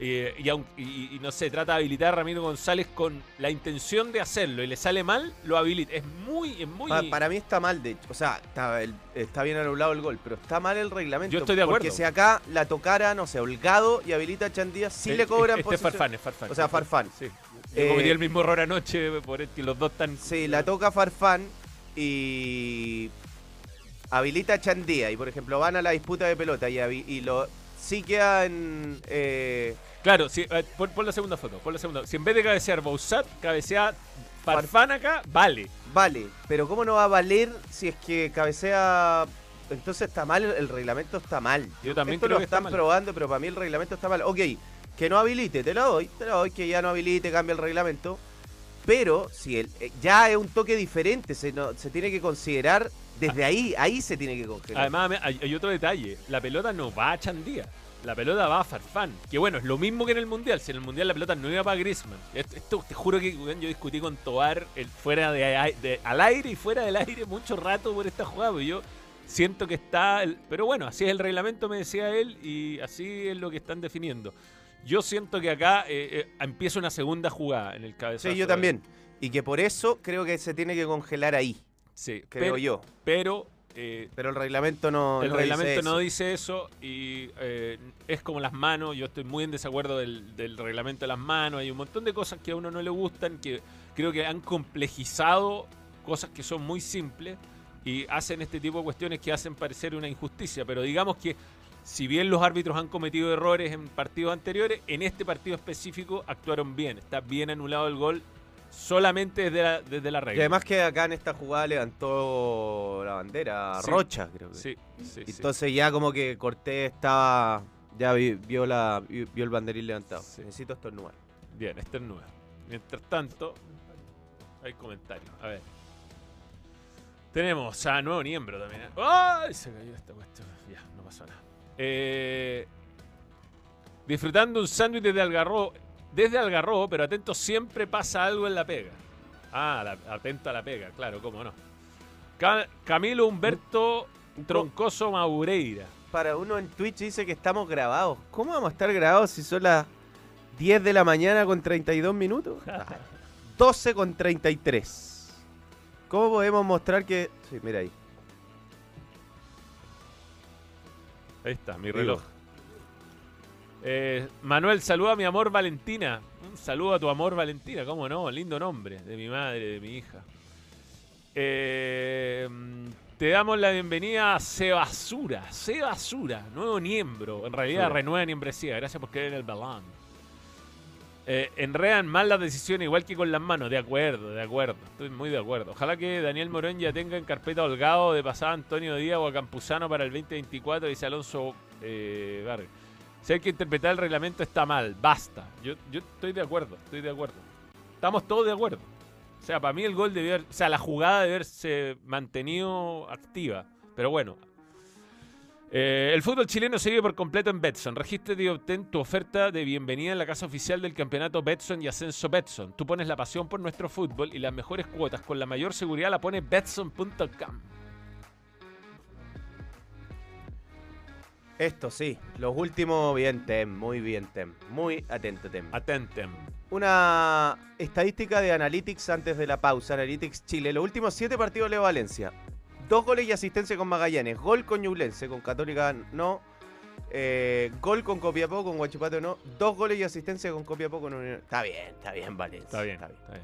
eh, y, y- y no sé, trata de habilitar a Ramiro González con la intención de hacerlo y le sale mal, lo habilita. Es muy, es muy. Pa- para mí está mal, de hecho. O sea, está, el- está bien anulado el gol, pero está mal el reglamento. Yo estoy de Porque acuerdo. si acá la tocara, no sé, Holgado y habilita a Chandía, sí Eh, le cobran Este Farfán, es Farfán. O sea, Farfán. Sí. Yo Eh, cometí el mismo error anoche por el que los dos están. Sí, la toca Farfán y habilita a Chandía. Y por ejemplo, van a la disputa de pelota y, lo sí queda en. eh, Claro, sí, eh, pon, pon la segunda foto, pon la segunda. Si en vez de cabecear Bausat, cabecea Farfán acá, vale. vale, pero ¿cómo no va a valer si es que cabecea entonces está mal, el reglamento está mal. Yo también Esto creo lo que está están mal. probando, pero para mí el reglamento está mal. Ok, que no habilite, te lo doy, te lo doy, que ya no habilite, cambia el reglamento. Pero si el, eh, ya es un toque diferente, se, no- se tiene que considerar desde ahí, ahí se tiene que congelar. Además, hay, otro detalle. La pelota no va a Chandía. La pelota va a Farfán. Que bueno, es lo mismo que en el Mundial. Si en el Mundial la pelota no iba para Griezmann. Esto, te juro que yo discutí con Tobar el, fuera de, de- al aire y fuera del aire mucho rato por esta jugada. yo siento que está... pero bueno, así es el reglamento, me decía él, y así es lo que están definiendo. Yo siento que acá eh, eh, empieza una segunda jugada en el cabezazo. sí, yo también. Y que por eso creo que se tiene que congelar ahí, Sí, creo pero, yo. pero eh, Pero el reglamento no. el no dice reglamento no dice eso y eh, es como las manos. Yo estoy muy en desacuerdo del, del reglamento de las manos. Hay un montón de cosas que a uno no le gustan, que creo que han complejizado cosas que son muy simples y hacen este tipo de cuestiones que hacen parecer una injusticia. Pero digamos que si bien los árbitros han cometido errores en partidos anteriores, en este partido específico actuaron bien. Está bien anulado el gol solamente desde la, desde la Y regla. además que acá en esta jugada levantó la bandera Sí. Rocha, creo que. sí, sí, sí. Entonces ya como que Cortés estaba. Ya vi- vio, la, vi- vio el banderín levantado. Sí. Necesito estornudar. Bien, es nuevo. Mientras tanto, hay comentarios. A ver. Tenemos a nuevo miembro también. ¿eh? ¡Ay! Se cayó esta cuestión. Ya, no pasó nada. Eh, disfrutando un sándwich desde Algarrobo. Desde Algarrobo, pero atento, siempre pasa algo en la pega. Ah, la- atento a la pega, claro, cómo no. Ca- Camilo Humberto Troncoso Maureira. Para uno en Twitch dice que estamos grabados. ¿Cómo vamos a estar grabados si son las 10 de la mañana con 32 minutos? Ah, 12 con 33. ¿Cómo podemos mostrar que.? Sí, mira ahí. Ahí está, mi reloj. Eh, Manuel, saluda a mi amor Valentina. Un saludo a tu amor Valentina, cómo no, lindo nombre de mi madre, de mi hija. Eh, te damos la bienvenida a Sebasura, Sebasura, nuevo miembro. En realidad, Sura. renueva membresía. Gracias por querer el balón. Eh, enredan mal las decisiones, igual que con las manos. De acuerdo, de acuerdo. Estoy muy de acuerdo. Ojalá que Daniel Morón ya tenga en carpeta Holgado de pasada Antonio Díaz o a Campuzano para el 2024, dice Alonso eh, Vargas. Si hay que interpretar el reglamento está mal, basta. Yo, yo estoy de acuerdo, estoy de acuerdo. Estamos todos de acuerdo. O sea, para mí el gol haber, o sea, la jugada debe haberse mantenido activa. Pero bueno. Eh, el fútbol chileno sigue por completo en Betson. Regístrate y obtén tu oferta de bienvenida en la casa oficial del campeonato Betson y Ascenso Betson. Tú pones la pasión por nuestro fútbol y las mejores cuotas con la mayor seguridad la pone betson.com. Esto sí, los últimos, bien, Tem, muy bien, Tem. Muy atento, Tem. Atentem. Una estadística de Analytics antes de la pausa. Analytics Chile. Los últimos siete partidos Leo Valencia. Dos goles y asistencia con Magallanes. Gol con Ñublense, con Católica no. Eh, gol con Copiapó, con Guachipato no. Dos goles y asistencia con Copiapó con Unión. Está bien, está bien Valencia. Está bien, está bien.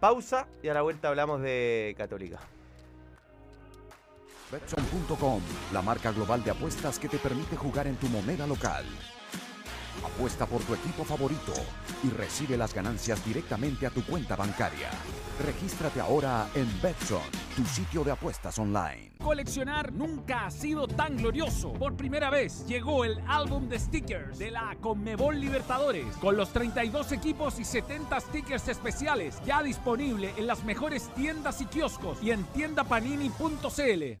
Pausa y a la vuelta hablamos de Católica. Betson.com, la marca global de apuestas que te permite jugar en tu moneda local. Apuesta por tu equipo favorito y recibe las ganancias directamente a tu cuenta bancaria. Regístrate ahora en Betson, tu sitio de apuestas online. Coleccionar nunca ha sido tan glorioso. Por primera vez llegó el álbum de stickers de la Conmebol Libertadores, con los 32 equipos y 70 stickers especiales, ya disponible en las mejores tiendas y kioscos y en tiendapanini.cl.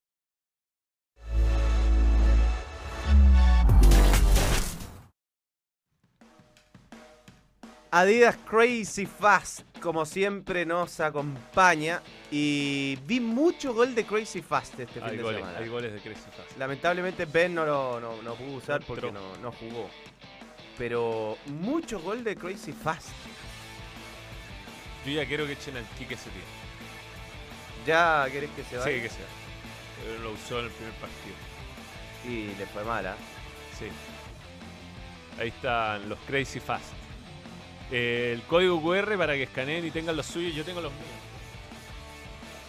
Adidas Crazy Fast, como siempre, nos acompaña. Y vi mucho gol de Crazy Fast este fin Hay de goles, semana. hay goles de Crazy Fast. Lamentablemente Ben no lo no, no pudo usar porque no, no jugó. Pero mucho gol de Crazy Fast. Yo ya quiero que echen al Kike ese día. ¿Ya querés que se Sí, vaya? que sea. Pero lo usó en el primer partido. Y le fue mala. Sí. Ahí están los Crazy Fast. Eh, el código QR para que escaneen y tengan los suyos. Yo tengo los míos.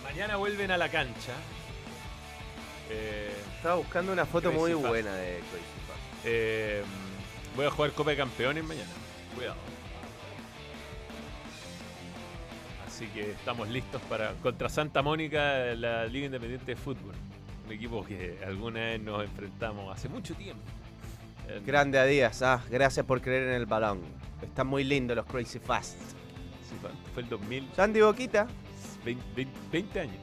Mañana vuelven a la cancha. Eh, Estaba buscando una foto Crazy muy buena de Crazy eh, voy a jugar Copa de Campeones mañana. Cuidado. Así que estamos listos para contra Santa Mónica, la Liga Independiente de Fútbol. Un equipo que alguna vez nos enfrentamos hace mucho tiempo. Grande a Díaz, ah, gracias por creer en el balón. Están muy lindos los Crazy Fast. sí. Fue el 2000. Sandy Boquita, 20, 20 20 años.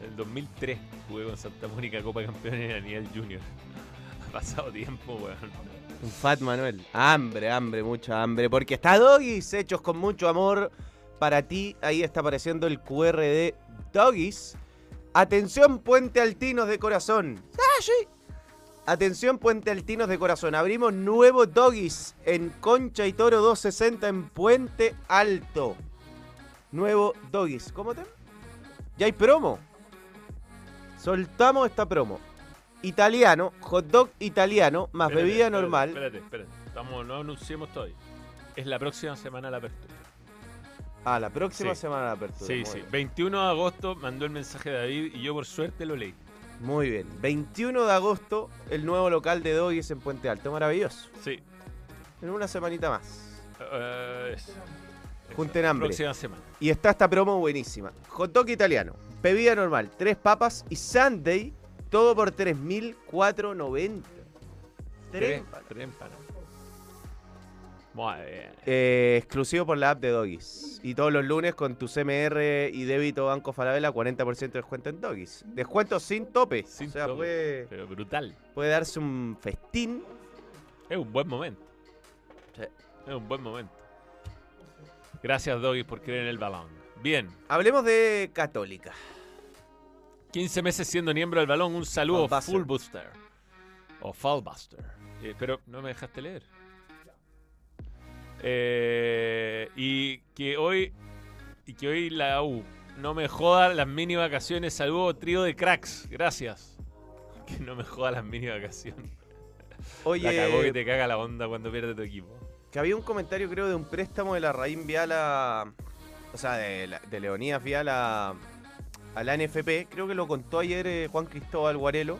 En el 2003 jugué con Santa Mónica Copa Campeones a nivel junior. Ha pasado tiempo, weón. un Fat Manuel. Hambre, hambre, mucha hambre. Porque está Doggies, hechos con mucho amor para ti. Ahí está apareciendo el QR de Doggies. Atención, Puente Altinos de Corazón. ¡Ah, sí! Atención, Puente Altinos de Corazón. Abrimos nuevo Doggies en Concha y Toro 260 en Puente Alto. Nuevo Doggies. ¿Cómo te? Ya hay promo. Soltamos esta promo. Italiano, hot dog italiano, más Espérate, bebida espérate, normal. Espérate, espérate. Estamos, no anunciemos todavía. Es la próxima semana la apertura. Ah, la próxima Sí. semana la apertura. Sí, Muy sí. bien. 21 de agosto mandó el mensaje David y yo por suerte lo leí. Muy bien. 21 de agosto, el nuevo local de Doggies en Puente Alto. Maravilloso. Sí. En una semanita más. Eh, es- Junten hambre. Próxima semana. Y está esta promo buenísima. Hot dog italiano, bebida normal, tres papas y Sunday, todo por 3.490. Tres. Tres, tres. Muy bien. Eh, exclusivo por la app de Doggies. Y todos los lunes con tu CMR y débito Banco Falabella, 40% de descuento en Doggies. Descuento sin tope. Sin o sea, tope. Puede, Pero brutal. puede darse un festín. Es un buen momento. Sí. Es un buen momento. Gracias, Doggy, por creer en el balón. Bien. Hablemos de Católica. 15 meses siendo miembro del balón. Un saludo. Full Booster. O Fallbuster. Eh, pero no me dejaste leer. Eh, y que hoy. Y que hoy la U no me joda las mini vacaciones. Saludo, trío de cracks. Gracias. Que no me joda las mini vacaciones. Oye, La cagó que te caga la onda cuando pierde tu equipo. que había un comentario, creo, de un préstamo de la Raín Vial a. O sea, de, la- de Leonidas Vial a, a la NFP. Creo que lo contó ayer eh, Juan Cristóbal Guarelo.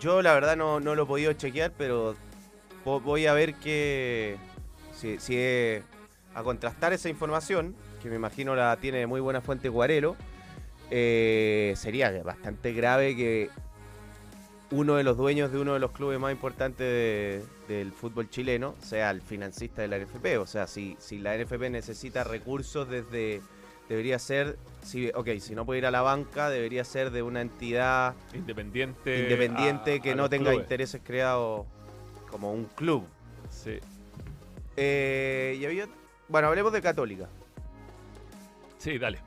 Yo, la verdad, no, no lo he podido chequear, pero vo- voy a ver que. Si, si a contrastar esa información, que me imagino la tiene muy buena fuente Guarelo, eh, sería bastante grave que uno de los dueños de uno de los clubes más importantes de- del fútbol chileno sea el financista de la NFP. O sea, si, si la NFP necesita recursos desde... Debería ser, si, ok, si no puede ir a la banca, debería ser de una entidad Independiente. independiente a- que a no tenga clubes. intereses creados como un club. Sí. Eh, y había- bueno, hablemos de Católica. Sí, dale.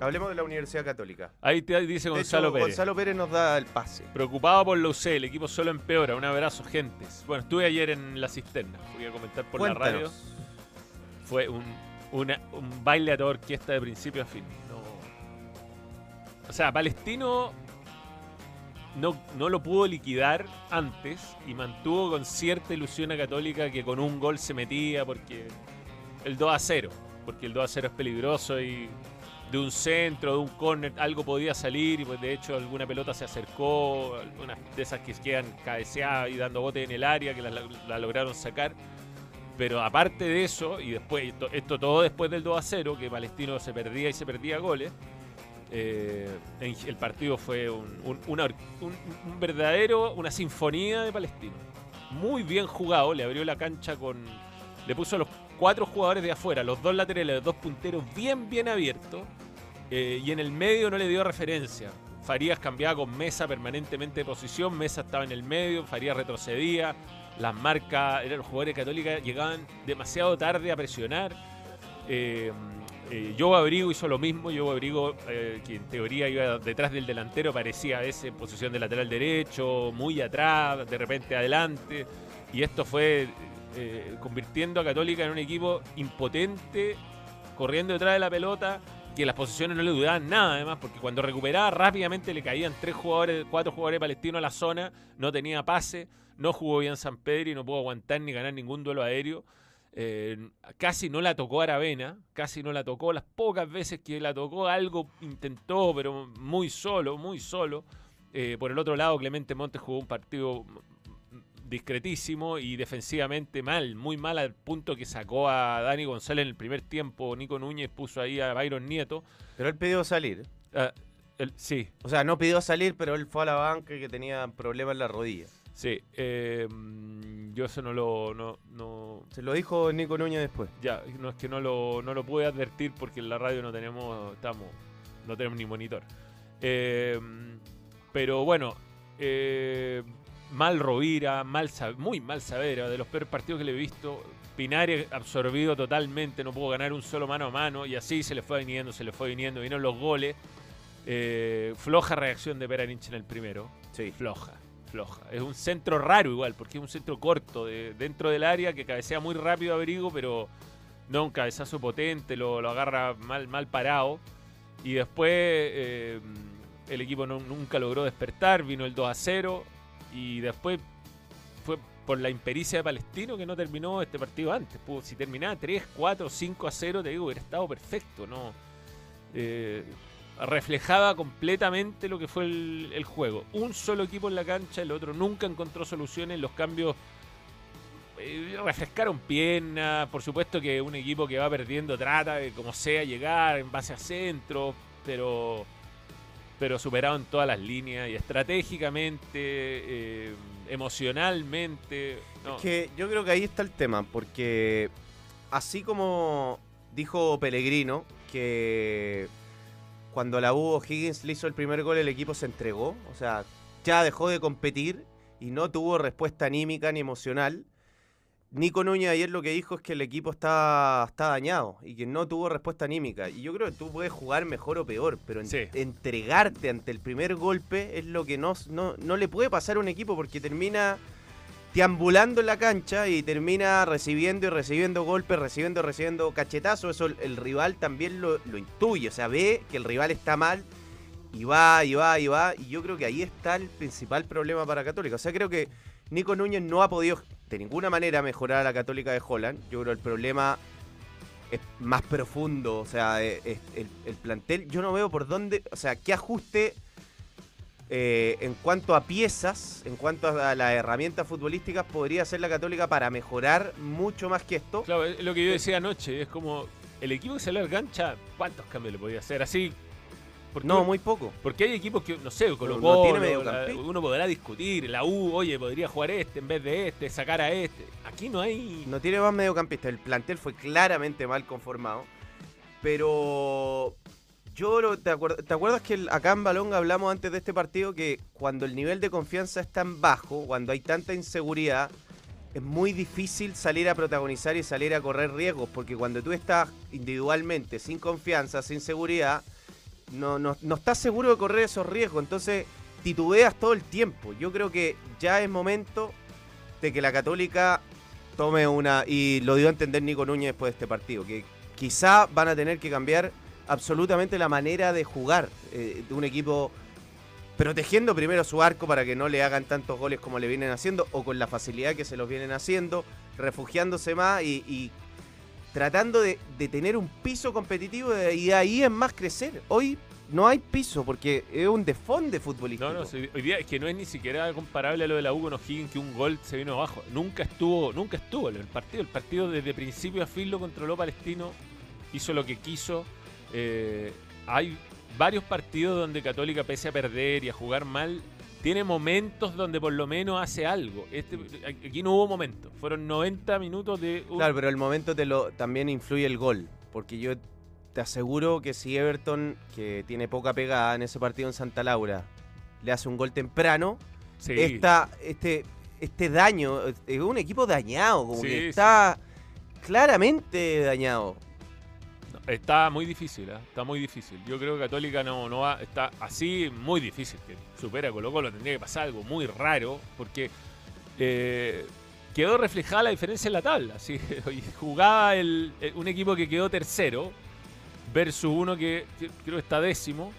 Hablemos de la Universidad Católica. Ahí te dice De Gonzalo hecho, Pérez. Gonzalo Pérez nos da el pase. Preocupado por la UC, el equipo solo empeora. Un abrazo, gentes. Bueno, estuve ayer en la cisterna. Fui a comentar por la radio. Fue un, una- un baile a toda orquesta de principio a fin. No- O sea, Palestino no, no lo pudo liquidar antes y mantuvo con cierta ilusión a Católica que con un gol se metía porque el 2 a 0. Porque el 2 a 0 es peligroso y de un centro, de un córner, algo podía salir y pues de hecho alguna pelota se acercó, algunas de esas que quedan cabeceadas y dando bote en el área que la, lograron sacar. Pero aparte de eso, y después, esto, esto todo después del 2 a 0, que Palestino se perdía y se perdía goles, eh, en- el partido fue un, verdadero, una sinfonía de Palestino. muy bien jugado, le abrió la cancha con... Le puso a los cuatro jugadores de afuera, los dos laterales, los dos punteros bien, bien abiertos. eh, y en el medio no le dio referencia. Farías cambiaba con Mesa permanentemente de posición, Mesa estaba en el medio, Farías retrocedía, las marcas, eran los jugadores católicos, llegaban demasiado tarde a presionar. Eh, eh, Joe Abrigo hizo lo mismo, Joe Abrigo, eh, que en teoría iba detrás del delantero, parecía a veces en posición de lateral derecho, muy atrás, de repente adelante, y esto fue eh, convirtiendo a Católica en un equipo impotente, corriendo detrás de la pelota, que las posiciones no le dudaban nada además, porque cuando recuperaba rápidamente le caían tres jugadores, cuatro jugadores palestinos a la zona, no tenía pase, no jugó bien San Pedro y no pudo aguantar ni ganar ningún duelo aéreo. Eh, casi no la tocó Aravena, casi no la tocó. Las pocas veces que la tocó, algo intentó, pero muy solo, muy solo. Eh, por el otro lado, Clemente Montes jugó un partido discretísimo y defensivamente mal, muy mal al punto que sacó a Dani González en el primer tiempo. Nico Núñez puso ahí a Byron Nieto. Pero él pidió salir. Ah, sí, O sea, no pidió salir, pero él fue a la banca y que tenía problemas en la rodilla. Sí. eh, mm, yo eso no lo. No, no, Se lo dijo Nico Núñez después. Ya, no es que no lo, no lo pude advertir porque en la radio no tenemos, estamos, no tenemos ni monitor. Eh, pero bueno, eh, mal Rovira, mal, muy mal Savera, de los peores partidos que le he visto. Pinares absorbido totalmente, no pudo ganar un solo mano a mano y así se le fue viniendo, se le fue viniendo, vinieron los goles. Eh, floja reacción de Peraninch en el primero. Sí. Floja, Es un centro raro igual, porque es un centro corto de, dentro del área que cabecea muy rápido Abrigo, pero no un cabezazo potente, lo, lo agarra mal, mal parado. Y después eh, el equipo no- nunca logró despertar, vino el 2 a 0 y después fue por la impericia de Palestino que no terminó este partido antes. Pudo- si terminaba 3, 4, 5 a 0, te digo, hubiera estado perfecto, ¿no? Eh, reflejaba completamente lo que fue el, juego. Un solo equipo en la cancha, el otro nunca encontró soluciones. Los cambios eh, refrescaron piernas. Por supuesto que un equipo que va perdiendo trata de como sea llegar en base a centro, pero pero superado en todas las líneas y estratégicamente, eh, emocionalmente. Es que yo creo que ahí está el tema, porque así como dijo Pellegrino que cuando la U Higgins le hizo el primer gol el equipo se entregó, o sea, ya dejó de competir y no tuvo respuesta anímica ni emocional. Nico Núñez ayer lo que dijo es que el equipo está, está dañado y que no tuvo respuesta anímica. Y yo creo que tú puedes jugar mejor o peor, pero en- Sí. entregarte ante el primer golpe es lo que no, no, no le puede pasar a un equipo porque termina deambulando en la cancha y termina recibiendo y recibiendo golpes, recibiendo recibiendo cachetazos. Eso el, rival también lo, lo intuye, o sea, ve que el rival está mal y va, y va, y va. Y yo creo que ahí está el principal problema para Católica. O sea, creo que Nico Núñez no ha podido de ninguna manera mejorar a la Católica de Holland. Yo creo que el problema es más profundo, o sea, el, el plantel. Yo no veo por dónde, o sea, qué ajuste eh, en cuanto a piezas, en cuanto a las herramientas futbolísticas, podría hacer la Católica para mejorar mucho más que esto. Claro, es lo que yo decía anoche, es como el equipo que salió al cancha, ¿cuántos cambios le podía hacer? Así. Porque, No, muy poco. porque hay equipos que, no sé, Colo no tiene la- mediocampista. uno podrá discutir, la U, oye, podría jugar este en vez de este, sacar a este. Aquí no hay. No tiene más mediocampistas. El plantel fue claramente mal conformado. Pero yo lo- ¿te, acuer- ¿te acuerdas que acá en Balonga hablamos antes de este partido que cuando el nivel de confianza es tan bajo, cuando hay tanta inseguridad, es muy difícil salir a protagonizar y salir a correr riesgos, porque cuando tú estás individualmente sin confianza, sin seguridad, no, no, no estás seguro de correr esos riesgos, entonces titubeas todo el tiempo. Yo creo que ya es momento de que la Católica tome una, y lo dio a entender Nico Núñez después de este partido, que quizá van a tener que cambiar absolutamente la manera de jugar eh, un equipo protegiendo primero su arco para que no le hagan tantos goles como le vienen haciendo o con la facilidad que se los vienen haciendo, refugiándose más y, tratando de, tener un piso competitivo y ahí es más crecer. Hoy no hay piso porque es un desfonde futbolístico. No, no, hoy día es que no es ni siquiera comparable a lo de la U con O'Higgins, que un gol se vino abajo. Nunca estuvo, nunca estuvo el partido. El partido desde principio a fin lo controló Palestino, hizo lo que quiso. Eh, hay varios partidos donde Católica, pese a perder y a jugar mal, tiene momentos donde por lo menos hace algo. Este, aquí no hubo momentos. Fueron 90 minutos de un- Claro, pero el momento te lo, también influye el gol. Porque yo te aseguro que si Everton, que tiene poca pegada en ese partido en Santa Laura, le hace un gol temprano, Sí. esta, este, este daño, es un equipo dañado, como Sí, que sí. está claramente dañado. Está muy difícil, ¿eh? está muy difícil. Yo creo que Católica no, no va, está así muy difícil. Que supera Colo Colo, tendría que pasar algo muy raro, porque eh, quedó reflejada la diferencia en la tabla. Oye, jugaba el, el- un equipo que quedó tercero versus uno que, que creo que está décimo.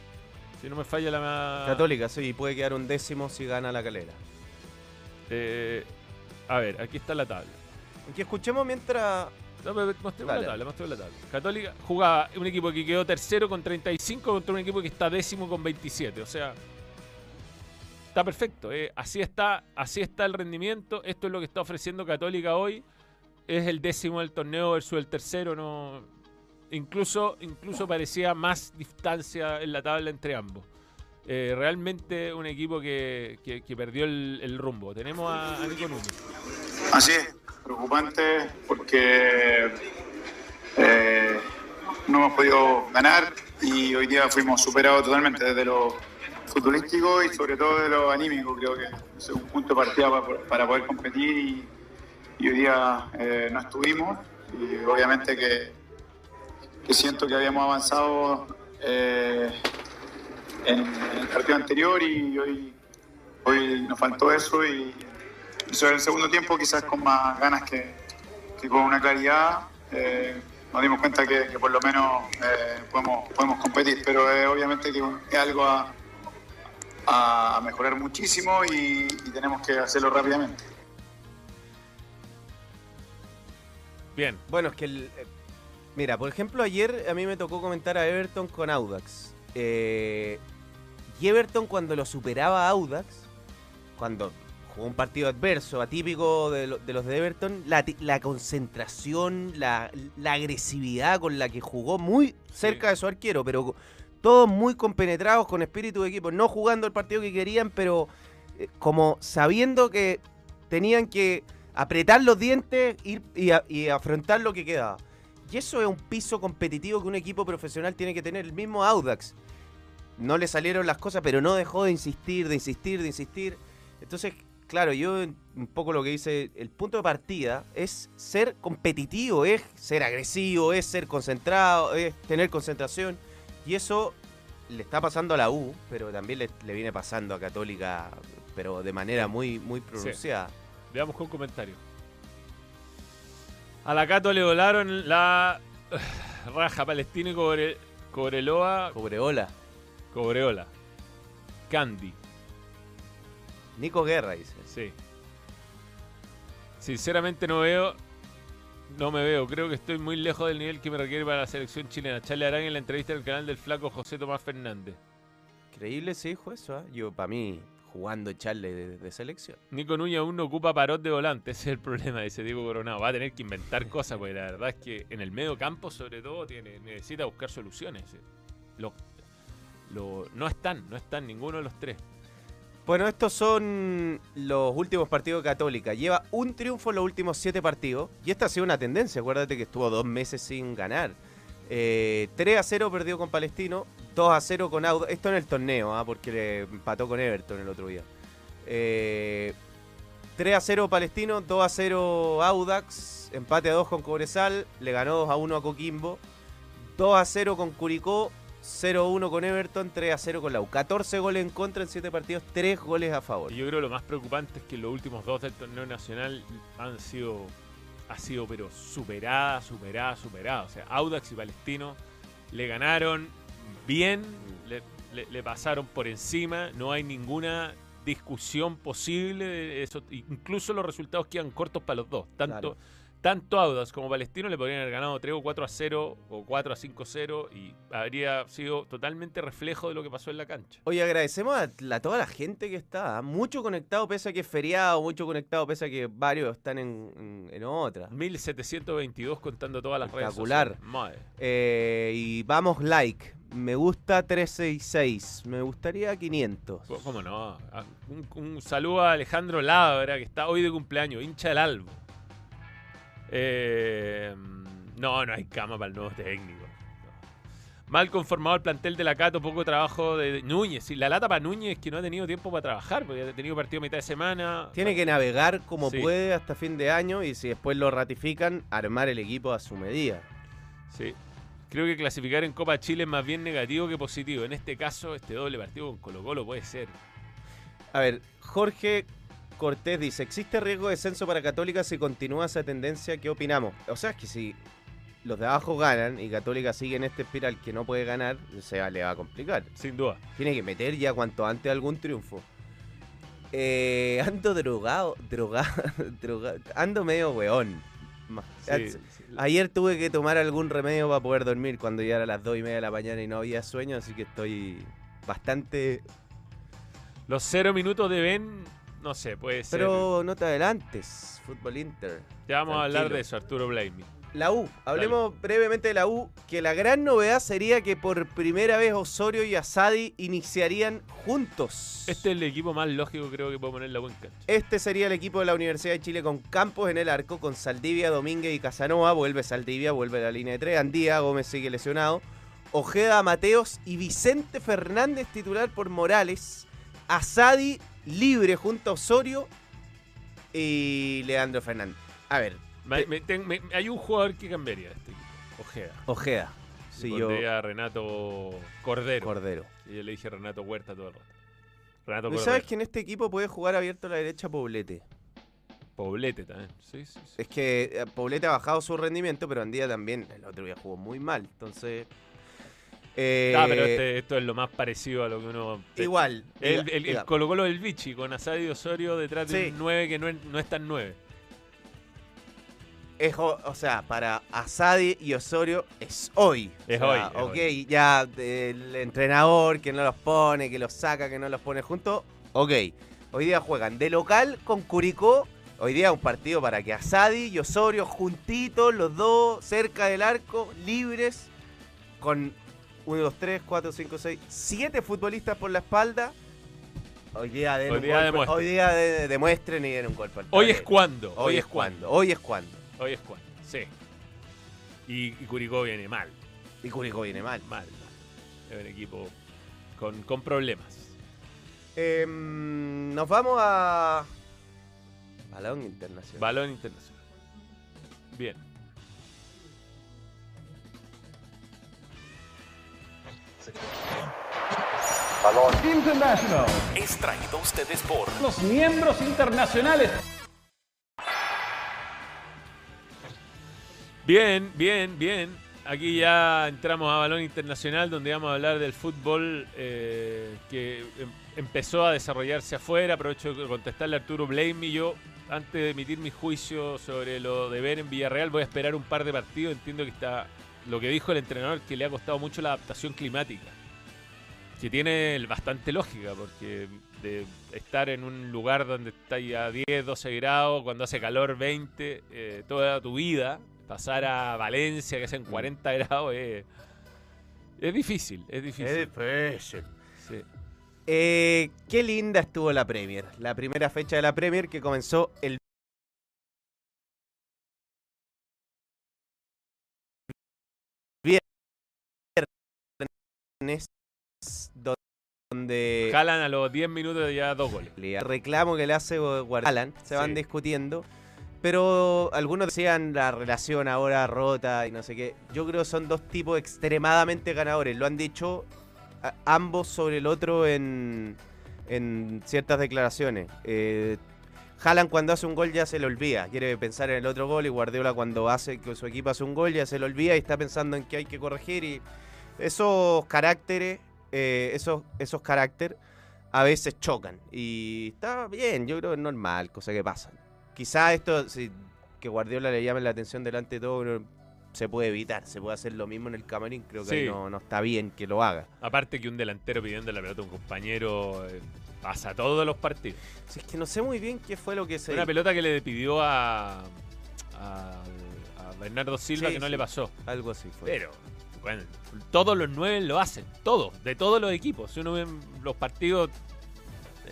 Si no me falla la... Católica, sí, puede quedar un décimo si gana la calera. Eh, a ver, aquí está la tabla. Que escuchemos mientras. No, pero mostremos Dale. la tabla, mostremos la tabla. Católica jugaba un equipo que quedó tercero con 35 contra un equipo que está décimo con 27. O sea, está perfecto. eh. Así está, así está el rendimiento. Esto es lo que está ofreciendo Católica hoy. Es el décimo del torneo versus el tercero. No, incluso, incluso parecía más distancia en la tabla entre ambos. Eh, realmente un equipo que, que- que perdió el, el rumbo. Tenemos a, a Nico Núñez. Así es, preocupante porque eh, no hemos podido ganar y hoy día fuimos superados totalmente desde lo futbolístico y sobre todo de lo anímico. Creo que es un punto de partida para, poder competir y, hoy día eh, no estuvimos y obviamente que, que siento que habíamos avanzado eh, en, en el partido anterior y hoy, hoy nos faltó eso y eso en el segundo tiempo quizás con más ganas que, que con una claridad. eh, nos dimos cuenta que, que por lo menos eh, podemos, podemos competir, pero eh, obviamente que es algo a, a mejorar muchísimo y, y tenemos que hacerlo rápidamente. Bien. Bueno, es que el. eh, Mira, por ejemplo, ayer a mí me tocó comentar a Everton con Audax. Eh, y Everton, cuando lo superaba a Audax, cuando jugó un partido adverso, atípico de, lo- de los de Everton, la, concentración, la, la agresividad con la que jugó muy cerca Sí. de su arquero, pero todos muy compenetrados con espíritu de equipo, no jugando el partido que querían, pero eh, como sabiendo que tenían que apretar los dientes ir, y, a- y afrontar lo que quedaba. Y eso es un piso competitivo que un equipo profesional tiene que tener. El mismo Audax. No le salieron las cosas, pero no dejó de insistir, de insistir, de insistir. Entonces, claro, yo un poco lo que dice, el punto de partida es ser competitivo, es ser agresivo, es ser concentrado, es tener concentración. Y eso le está pasando a la U, pero también le, le viene pasando a Católica, pero de manera muy, muy pronunciada. Veamos con comentario. A la Cato le volaron la raja Palestino y Cobre- Cobreloa, Cobreola. Cobreola. Candy, Nico Guerra dice. sí. Sinceramente no veo, no me veo. Creo que estoy muy lejos del nivel que me requiere para la selección chilena. Charlie Arán en la entrevista del canal del flaco José Tomás Fernández. Increíble ese hijo eso, ¿ah? Yo, para mí, jugando echarle de, de selección. Nico Núñez aún no ocupa parot de volante, ese es el problema, dice Diego Coronado. Va a tener que inventar cosas, porque la verdad es que en el medio campo, sobre todo, tiene, necesita buscar soluciones. eh. Lo- lo- no están, no están ninguno de los tres. Bueno, estos son los últimos partidos de Católica. Lleva un triunfo en los últimos siete partidos. Y esta ha sido una tendencia. Acuérdate que estuvo dos meses sin ganar. Eh, 3 a 0 perdió con Palestino. 2 a 0 con Audax. Esto en el torneo, ¿ah? porque le empató con Everton el otro día. Eh, 3 a 0 Palestino. 2 a 0 Audax. Empate a 2 con Cobresal. Le ganó 2 a 1 a Coquimbo. 2 a 0 con Curicó. 0-1 con Everton, 3-0 con la U. 14 goles en contra en 7 partidos, 3 goles a favor. Y yo creo que lo más preocupante es que los últimos dos del torneo nacional han sido, ha sido pero superada, superada, superada. O sea, Audax y Palestino le ganaron bien, le, le- le pasaron por encima, no hay ninguna discusión posible eso. Incluso los resultados quedan cortos para los dos. Tanto, Claro. Tanto Audas como Palestino le podrían haber ganado 3 o 4 a 0 o 4 a 5 a 0 y habría sido totalmente reflejo de lo que pasó en la cancha. Oye, agradecemos a, la- toda la gente que está. ¿ah? Mucho conectado, pese a que es feriado, mucho conectado, pese a que varios están en, en, en otra. 1722 contando todas las redes Espectacular. sociales. Madre. Eh, y vamos, like. Me gusta 366. Me gustaría 500. Co- ¿Cómo no? Ah, Un, un saludo a Alejandro Labra, que está hoy de cumpleaños, hincha del Albo. Eh, no, no hay cama para el nuevo técnico. No. Mal conformado el plantel de la Cato, poco trabajo de Núñez. Y la lata para Núñez es que no ha tenido tiempo para trabajar, porque ha tenido partido a mitad de semana. Tiene que navegar como Sí. puede hasta fin de año y si después lo ratifican, armar el equipo a su medida. Sí. Creo que clasificar en Copa Chile es más bien negativo que positivo. En este caso, este doble partido con Colo Colo puede ser. A ver, Jorge Cortés dice, ¿existe riesgo de descenso para Católica si continúa esa tendencia? ¿Qué opinamos? O sea, es que si los de abajo ganan y Católica sigue en este espiral que no puede ganar, se le va a complicar. Sin duda. Tiene que meter ya cuanto antes algún triunfo. Eh, ando drogado, drogado, drogado, ando medio weón. Sí. Ayer tuve que tomar algún remedio para poder dormir cuando ya era las 2 y media de la mañana y no había sueño, así que estoy bastante... Los cero minutos de Ben, no sé, puede ser. Pero no te adelantes, Fútbol Inter. ya vamos a hablar de eso, Arturo Blamey. La U, hablemos brevemente de la U, que la gran novedad sería que por primera vez Osorio y Asadi iniciarían juntos. Este es el equipo más lógico creo que puede poner la cancha. Este sería el equipo de la Universidad de Chile con Campos en el arco, con Saldivia, Domínguez y Casanova. Vuelve Saldivia, vuelve a la línea de tres. Andía, Gómez sigue lesionado. Ojeda, Mateos y Vicente Fernández titular por Morales. Asadi libre junto a Osorio y Leandro Fernández. A ver, Me- Te- me- ten- me- hay un jugador que cambiaría de este equipo, Ojeda. Ojeda. Sí, yo. a Renato Cordero. Cordero. Y yo le dije Renato Huerta todo el rato. Renato ¿No Cordero. sabes que en este equipo puede jugar abierto a la derecha Poblete? Poblete también. Sí, sí, sí. Es que eh, Poblete ha bajado su rendimiento, pero Andía también el otro día jugó muy mal. Entonces. Eh, Ah, pero este- esto es lo más parecido a lo que uno. Igual. El, diga- el, el diga. Colo Colo del Vichy con Asadi y Osorio detrás de Sí. un 9 que no es, no es tan 9. Es o, o sea, para Asadi y Osorio es hoy. Es O sea, hoy, es ok, ya el entrenador que no los pone, que los saca, que no los pone juntos. Ok. Hoy día juegan de local con Curicó. Hoy día un partido para que Asadi y Osorio juntitos, los dos, cerca del arco, libres, con 1, 2, 3, 4, 5, 6, 7 futbolistas por la espalda. Hoy día, den Hoy un día golpe- demuestren. hoy día de- demuestren y den un golpe al Hoy es cuando. Hoy, es cuando. Hoy es cuando. Hoy es cuando. Sí. Y, y Curicó viene mal. Y Curicó viene mal. Mal, mal. Es un equipo con, con problemas. Em, nos vamos a. Balón internacional. Balón internacional. Bien. Balón. International. Es traído a ustedes por Los miembros internacionales. Bien, bien, bien. Aquí ya entramos a Balón Internacional, donde vamos a hablar del fútbol eh, que em- empezó a desarrollarse afuera. Aprovecho de contestarle a Arturo Blame y yo, antes de emitir mi juicio sobre lo de ver en Villarreal, voy a esperar un par de partidos. Entiendo que está lo que dijo el entrenador, que le ha costado mucho la adaptación climática. Que tiene bastante lógica, porque de estar en un lugar donde está ya 10, 12 grados, cuando hace calor 20, eh, toda tu vida, pasar a Valencia, que hacen 40 grados, eh, es difícil, es difícil. Es difícil. Sí. Eh, qué linda estuvo la Premier. La primera fecha de la Premier que comenzó el donde Jalan a los 10 minutos ya dos goles. el reclamo que le hace Guardiola se van Sí. discutiendo. Pero algunos decían la relación ahora rota y no sé qué. Yo creo que son dos tipos extremadamente ganadores. Lo han dicho ambos sobre el otro en, en ciertas declaraciones. Eh, Haaland cuando hace un gol ya se le olvida. Quiere pensar en el otro gol y Guardiola cuando hace que su equipo hace un gol ya se le olvida y está pensando en que hay que corregir. Y esos caracteres, eh, esos, esos caracteres a veces chocan. Y está bien, yo creo que es normal, cosa que pasa. Quizá esto, si que Guardiola le llame la atención delante de todo, se puede evitar. Se puede hacer lo mismo en el camarín. Creo que ahí no, no está bien que lo haga. Aparte que un delantero pidiendo la pelota a un compañero eh, pasa todos los partidos. Si es que no sé muy bien qué fue lo que se. Una pelota que le pidió a, a, a Bernardo Silva Sí, que no sí. le pasó. Algo así fue. Pero, bueno, todos los nueve lo hacen, todos, de todos los equipos. Si uno ve los partidos,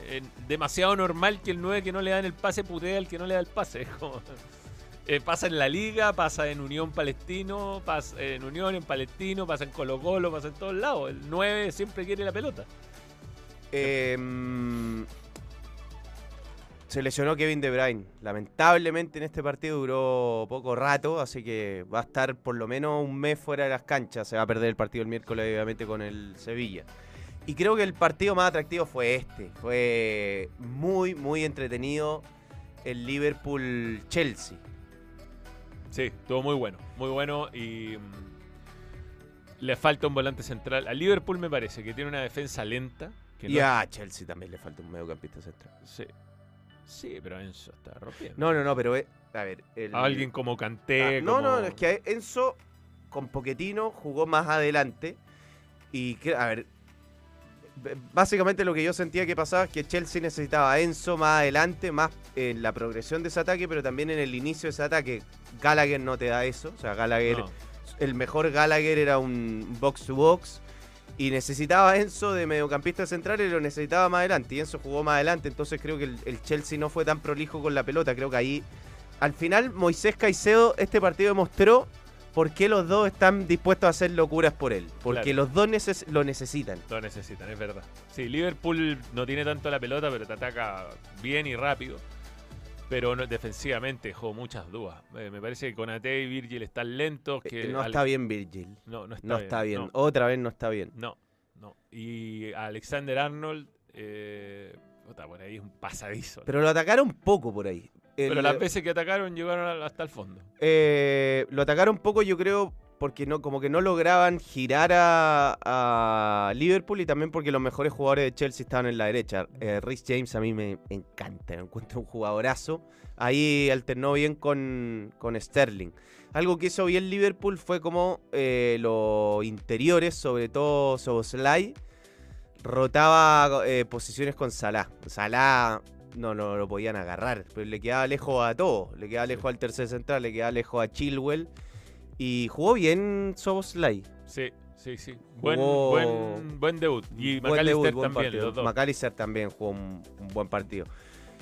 eh, demasiado normal que el 9 que no le dan el pase putea al que no le da el pase. Eh, pasa en la Liga, pasa en Unión Palestino, pasa en Unión, en Palestino, pasa en Colo Colo, pasa en todos lados. El 9 siempre quiere la pelota. Eh, se lesionó Kevin De Bruyne. Lamentablemente en este partido duró poco rato, así que va a estar por lo menos un mes fuera de las canchas. Se va a perder el partido el miércoles, obviamente, con el Sevilla. Y creo que el partido más atractivo fue este. Fue muy, muy entretenido el Liverpool-Chelsea. Sí, estuvo muy bueno, muy bueno y mm, le falta un volante central. A Liverpool me parece que tiene una defensa lenta. Que Y no- a Chelsea también le falta un mediocampista central. Sí. Sí, pero Enzo está rompiendo. No, no, no, pero eh, a ver. el- alguien como Kanté. Ah, no, como- no, es que Enzo con Poquetino jugó más adelante. Y, a ver, básicamente lo que yo sentía que pasaba es que Chelsea necesitaba a Enzo más adelante, más en la progresión de ese ataque, pero también en el inicio de ese ataque. Gallagher no te da eso. O sea, Gallagher, No. el mejor Gallagher era un box to box. Y necesitaba a Enzo de mediocampista central y lo necesitaba más adelante. Y Enzo jugó más adelante. Entonces creo que el, el Chelsea no fue tan prolijo con la pelota. Creo que ahí, al final, Moisés Caicedo, este partido demostró por qué los dos están dispuestos a hacer locuras por él. Porque Claro. los dos neces- lo necesitan. Lo necesitan, es verdad. Sí, Liverpool no tiene tanto la pelota, pero te ataca bien y rápido. Pero no- defensivamente dejó muchas dudas. Eh, me parece que Conate y Virgil están lentos. Que Eh, no al- está bien Virgil. No, no está No bien. está bien. No, Otra vez no está bien. no, no. Y Alexander Arnold, eh, puta, por ahí es un pasadizo. Pero lo atacaron poco por ahí. Pero las veces que atacaron llegaron hasta el fondo. Eh, lo atacaron poco, yo creo, porque no, como que no lograban girar a, a Liverpool y también porque los mejores jugadores de Chelsea estaban en la derecha. Eh, Rhys James a mí me encanta, lo encuentro un jugadorazo. Ahí alternó bien con, con Sterling. Algo que hizo bien Liverpool fue como eh, los interiores, sobre todo Soboslai, rotaba eh, posiciones con Salah. Salah no, no lo podían agarrar, pero le quedaba lejos a todos. Le quedaba lejos al tercer central, le quedaba lejos a Chilwell. Y jugó bien Soboslai. Sí, sí, sí. Buen, Jugó- buen, buen debut. Y Buen McAllister debut, buen también, partido. los dos. McAllister también jugó un, un buen partido.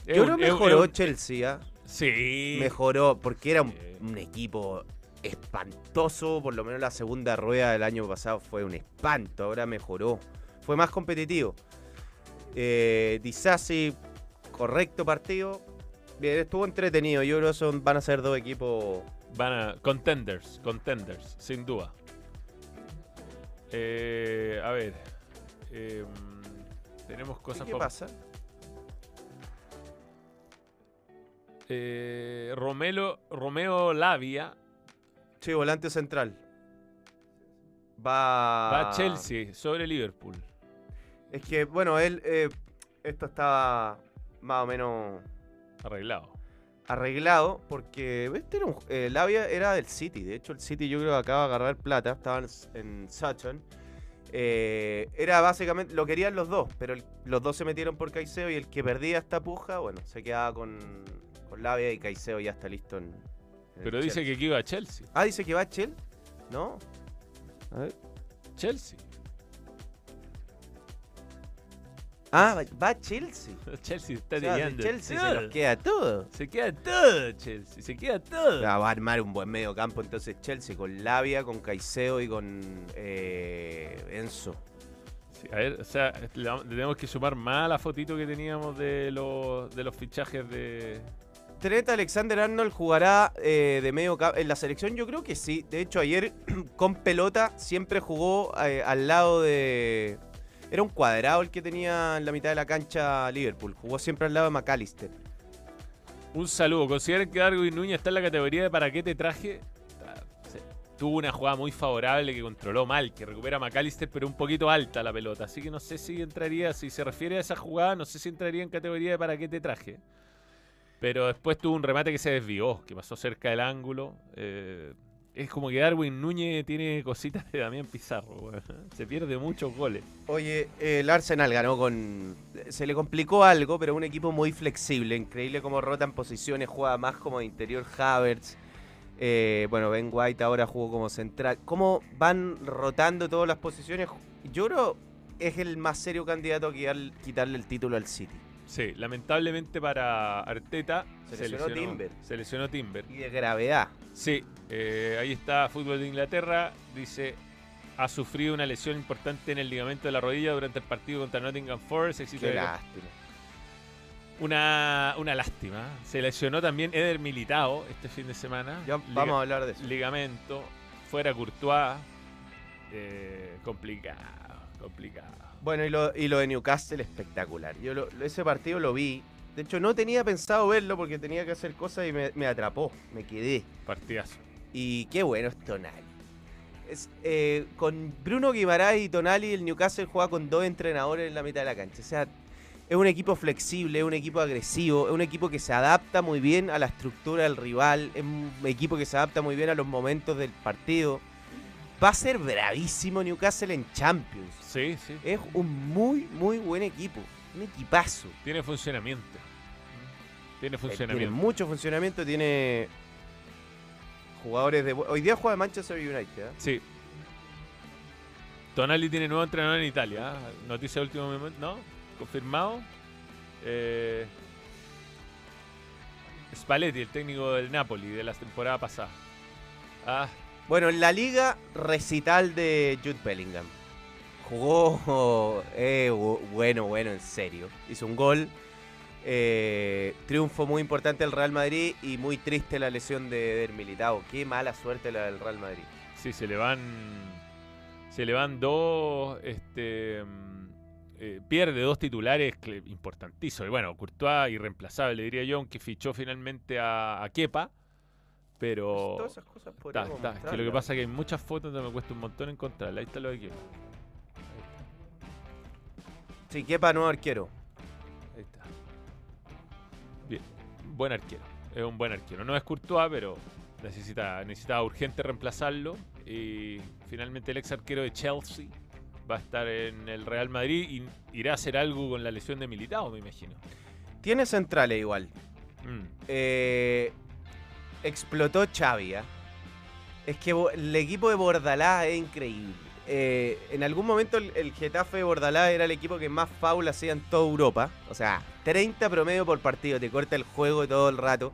Yo creo que mejoró un- Chelsea, ¿ah? Sí. mejoró porque era un, equipo espantoso, por lo menos la segunda rueda del año pasado fue un espanto, ahora mejoró, fue más competitivo. Eh, Disasi, correcto partido, bien, estuvo entretenido, yo creo que son, van a ser dos equipos, Van a. Contenders, contenders, sin duda. Eh, a ver. eh, tenemos cosas ¿qué pa- pasa? Eh, Romelo, Romeo Lavia Sí, volante central. Va, va a Chelsea sobre Liverpool. Es que, bueno, él, eh, esto estaba más o menos Arreglado. Arreglado porque este era un, eh, Lavia era del City. De hecho, el City yo creo que acaba de agarrar plata. Estaban en Sutton. Eh, era básicamente, lo querían los dos, pero el- los dos se metieron por Caicedo y el que perdía esta puja, bueno, se quedaba con, con Lavia y Caicedo ya está listo en. Pero dice Chelsea. que iba a Chelsea. Ah, dice que va a Chel. ¿No? A ver. Chelsea. Ah, va, a Chelsea. Chelsea está O sea, llegando. Chelsea se nos queda todo. Se queda todo, Chelsea. Se queda todo. Va a armar un buen medio campo entonces Chelsea con Lavia, con Caicedo y con eh, Enzo. Sí, a ver, o sea, le tenemos que sumar más a la fotito que teníamos de los, de los fichajes de. Trent Alexander Arnold jugará eh, de medio campo. En la selección yo creo que sí. De hecho ayer con pelota siempre jugó eh, al lado de... Era un cuadrado el que tenía en la mitad de la cancha Liverpool. Jugó siempre al lado de McAllister. Un saludo. ¿Consideran que Darwin Núñez está en la categoría de para qué te traje? Ah. Tuvo una jugada muy favorable que controló mal, que recupera a McAllister, pero un poquito alta la pelota. Así que no sé si entraría, si se refiere a esa jugada, no sé si entraría en categoría de para qué te traje. Pero después tuvo un remate que se desvió, que pasó cerca del ángulo. eh, es como que Darwin Núñez tiene cositas de Damián Pizarro. Se pierde muchos goles. Oye, el Arsenal ganó con. Se le complicó algo, pero un equipo muy flexible. Increíble cómo rotan posiciones, juega más como de interior Havertz. Eh, bueno, Ben White ahora jugó como central. Cómo van rotando todas las posiciones. Yo creo es el más serio candidato a quitar- quitarle el título al City. Sí, lamentablemente para Arteta Se lesionó Timber. Se lesionó Timber. Y de gravedad. Sí, eh, ahí está Fútbol de Inglaterra. Dice, ha sufrido una lesión importante en el ligamento de la rodilla durante el partido contra Nottingham Forest. Éxito Qué lástima. Una, una lástima. Se lesionó también Eder Militao este fin de semana. Ya Liga- vamos a hablar de eso. Ligamento. Fuera Courtois. Eh, complicado, complicado. Bueno, y lo, y lo de Newcastle espectacular. Yo lo- ese partido lo vi. De hecho, no tenía pensado verlo porque tenía que hacer cosas y me, me atrapó. Me quedé. Partidazo. Y qué bueno es Tonali. Es, eh, con Bruno Guimaraes y Tonali, el Newcastle juega con dos entrenadores en la mitad de la cancha. O sea, es un equipo flexible, es un equipo agresivo, es un equipo que se adapta muy bien a la estructura del rival, es un equipo que se adapta muy bien a los momentos del partido. Va a ser bravísimo Newcastle en Champions. Sí, sí. Es un muy, muy buen equipo. Un equipazo. Tiene funcionamiento. Tiene Eh, Tiene funcionamiento. mucho funcionamiento, tiene jugadores de... Hoy día juega Manchester United. ¿eh? Sí. Tonali tiene nuevo entrenador en Italia. ¿ah? Noticia de último momento. ¿No? Confirmado. Eh, Spalletti, el técnico del Napoli de la temporada pasada. Ah, Bueno, en la liga, recital de Jude Bellingham. Jugó eh, bu- bueno, bueno, en serio. Hizo un gol. Eh, triunfo muy importante del Real Madrid y muy triste la lesión de Eder Militao. Qué mala suerte la del Real Madrid. sí, se le van. Se le van dos. Este. eh, pierde dos titulares importantísimos. Y bueno, Courtois irreemplazable, diría yo, aunque fichó finalmente a, a. Pero. Todas esas cosas está. Es que lo que pasa es que hay muchas fotos donde me cuesta un montón encontrarlas. Ahí está lo de Kepa. Sí, Kepa nuevo arquero. Ahí está. Bien. Buen arquero. Es un buen arquero. No es Courtois, pero necesita, necesitaba urgente reemplazarlo. Y finalmente el ex arquero de Chelsea va a estar en el Real Madrid y irá a hacer algo con la lesión de Militao, me imagino. Tiene centrales igual. Mm. Eh, explotó Xavi. ¿ah? Es que el equipo de Bordalás es increíble. Eh, en algún momento el, el Getafe de Bordalás era el equipo que más foul hacía en toda Europa. O sea, 30 promedio por partido, te corta el juego todo el rato.